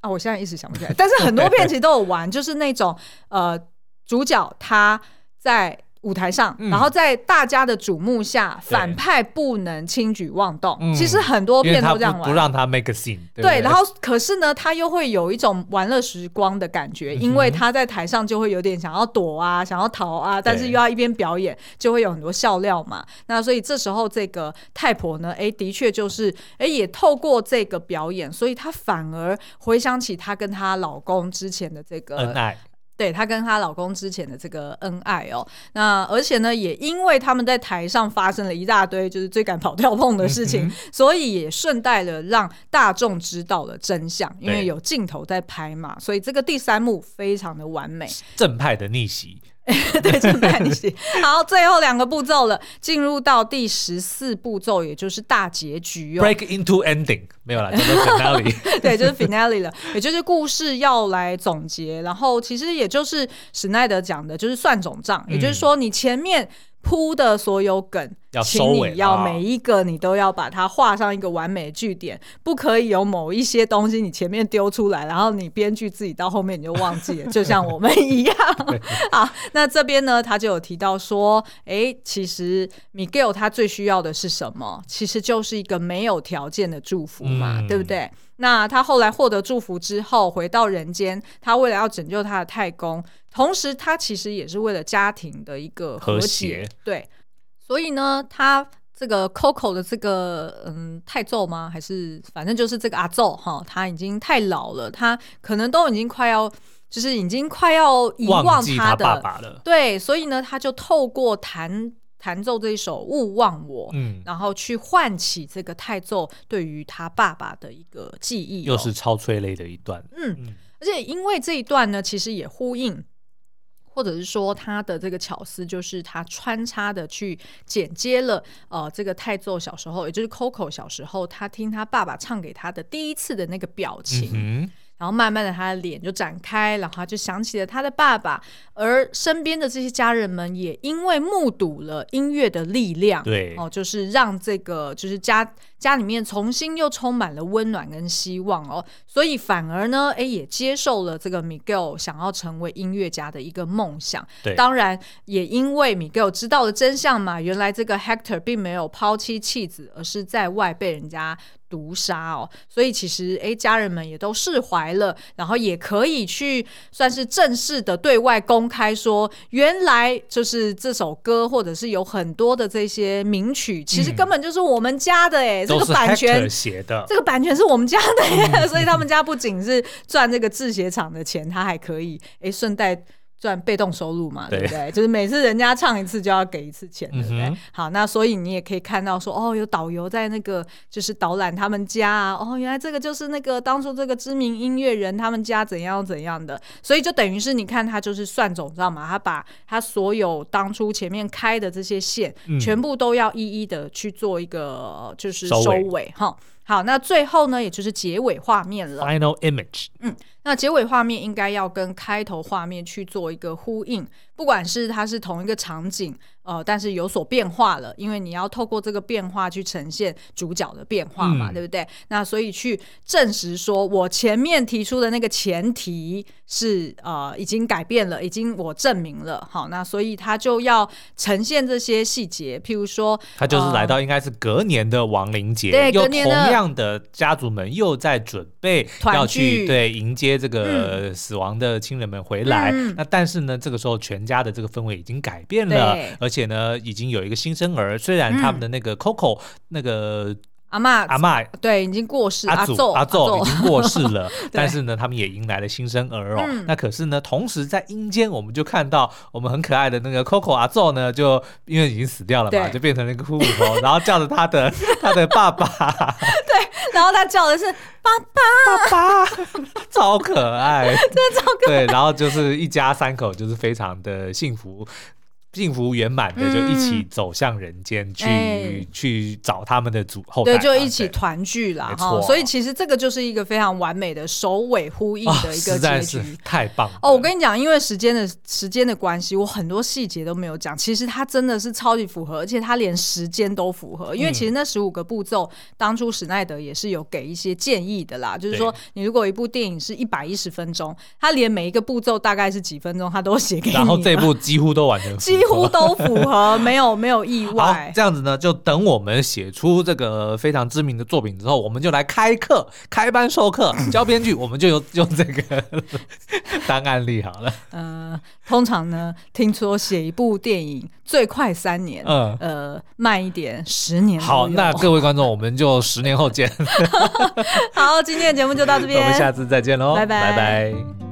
啊，我现在一时想不起来，但是很多 *laughs* 片其实都有玩，就是那种呃，主角他在。舞台上，然后在大家的瞩目下，嗯、反派不能轻举妄动。其实很多片都这样玩，不，不让他 make a scene 对然后可是呢，他又会有一种玩乐时光的感觉，因为他在台上就会有点想要躲啊，想要逃啊，但是又要一边表演，就会有很多笑料嘛。那所以这时候这个太婆呢，哎，的确就是哎，也透过这个表演，所以她反而回想起她跟她老公之前的这个恩爱。对，她跟她老公之前的这个恩爱哦，那而且呢，也因为他们在台上发生了一大堆就是追赶、跑、跳、碰的事情，嗯、所以也顺带了让大众知道了真相，因为有镜头在拍嘛，所以这个第三幕非常的完美，正派的逆袭。*laughs* 对，正派逆袭。*laughs* 好，最后两个步骤了，进入到第十四步骤，也就是大结局哦。Break into ending 没有了，就是 finale。*laughs* 对，就是 finale 了，也就是故事要来总结，然后其实也就是史奈德讲的，就是算总账，也就是说你前面。铺的所有梗，请你要每一个你都要把它画上一个完美的句点，哦，不可以有某一些东西你前面丢出来，然后你编剧自己到后面你就忘记了，*laughs* 就像我们一样。*laughs* 好，那这边呢，他就有提到说，哎，其实 Miguel 他最需要的是什么？其实就是一个没有条件的祝福嘛，嗯，对不对？那他后来获得祝福之后，回到人间，他为了要拯救他的太公。同时，他其实也是为了家庭的一个和谐，和，对。所以呢，他这个 Coco 的这个嗯太奏吗？还是反正就是这个阿奏哈，他已经太老了，他可能都已经快要，就是已经快要遗忘他的他爸爸了。对，所以呢，他就透过弹弹奏这一首《勿忘我》，嗯，然后去唤起这个太奏对于他爸爸的一个记忆，又是超催泪的一段。嗯，嗯，而且因为这一段呢，其实也呼应。或者是说他的这个巧思，就是他穿插的去剪接了，呃，这个泰奏小时候，也就是 Coco 小时候，他听他爸爸唱给他的第一次的那个表情。然后慢慢的，他的脸就展开，然后他就想起了他的爸爸，而身边的这些家人们也因为目睹了音乐的力量，对，哦，就是让这个就是家家里面重新又充满了温暖跟希望哦，所以反而呢，哎，也接受了这个 Miguel 想要成为音乐家的一个梦想。对，当然也因为 Miguel 知道了真相嘛，原来这个 Hector 并没有抛妻弃子，而是在外被人家。毒杀哦，所以其实诶，家人们也都释怀了，然后也可以去算是正式的对外公开说，原来就是这首歌，或者是有很多的这些名曲，其实根本就是我们家的哎、嗯，这个版权写的，这个版权是我们家的耶、嗯，*laughs* 所以他们家不仅是赚这个制鞋厂的钱，他还可以诶顺带。赚被动收入嘛，对不对？就是每次人家唱一次就要给一次钱，对不对？嗯、好，那所以你也可以看到说，哦，有导游在那个就是导览他们家啊，哦，原来这个就是那个当初这个知名音乐人他们家怎样怎样的，所以就等于是你看他就是算总账嘛，他把他所有当初前面开的这些线，嗯、全部都要一一的去做一个就是收尾哈。好，那最后呢，也就是结尾画面了。Final image。嗯，那结尾画面应该要跟开头画面去做一个呼应。不管是它是同一个场景。呃，但是有所变化了，因为你要透过这个变化去呈现主角的变化嘛，嗯、对不对？那所以去证实说我前面提出的那个前提是呃已经改变了，已经我证明了。好，那所以他就要呈现这些细节，譬如说，他就是来到应该是隔年的亡灵节，对、同样的家族们又在准备要去对迎接这个死亡的亲人们回来。嗯、那但是呢，这个时候全家的这个氛围已经改变了，而且。呢，已经有一个新生儿。虽然他们的那个 Coco、嗯、那个阿嬷阿嬷对已经过世，阿祖阿祖已经过世了，*laughs* 但是呢，他们也迎来了新生儿哦。嗯、那可是呢，同时在阴间，我们就看到我们很可爱的那个 Coco 阿祖呢，就因为已经死掉了嘛，就变成了一个骷髅头，然后叫着他的 *laughs* 他的爸爸。*laughs* 对，*laughs* 然后他叫的是爸爸爸爸，*laughs* 超可爱，*laughs* 真的超可爱。对，然后就是一家三口，就是非常的幸福。幸福圆满的就一起走向人间，嗯、去、欸、去找他们的祖后代，对，就一起团聚了哈。所以其实这个就是一个非常完美的首尾呼应的一个结局，太棒了哦！我跟你讲，因为时间的时间的关系，我很多细节都没有讲。其实它真的是超级符合，而且它连时间都符合。因为其实那十五个步骤，当初史奈德也是有给一些建议的啦，就是说你如果一部电影是一百一十分钟，他连每一个步骤大概是几分钟，他都写给你。然后这部几乎都完成。*laughs* 几乎都符合，没有没有意外。好，这样子呢，就等我们写出这个非常知名的作品之后，我们就来开课、开班授课、教编剧，我们就用用 *laughs* 这个 *laughs* 当案例好了。呃，通常呢，听说写一部电影最快三年，嗯，呃，慢一点十年。好，那各位观众，我们就十年后见。*laughs* 好，今天的节目就到这边，我们下次再见喽，拜拜，拜拜。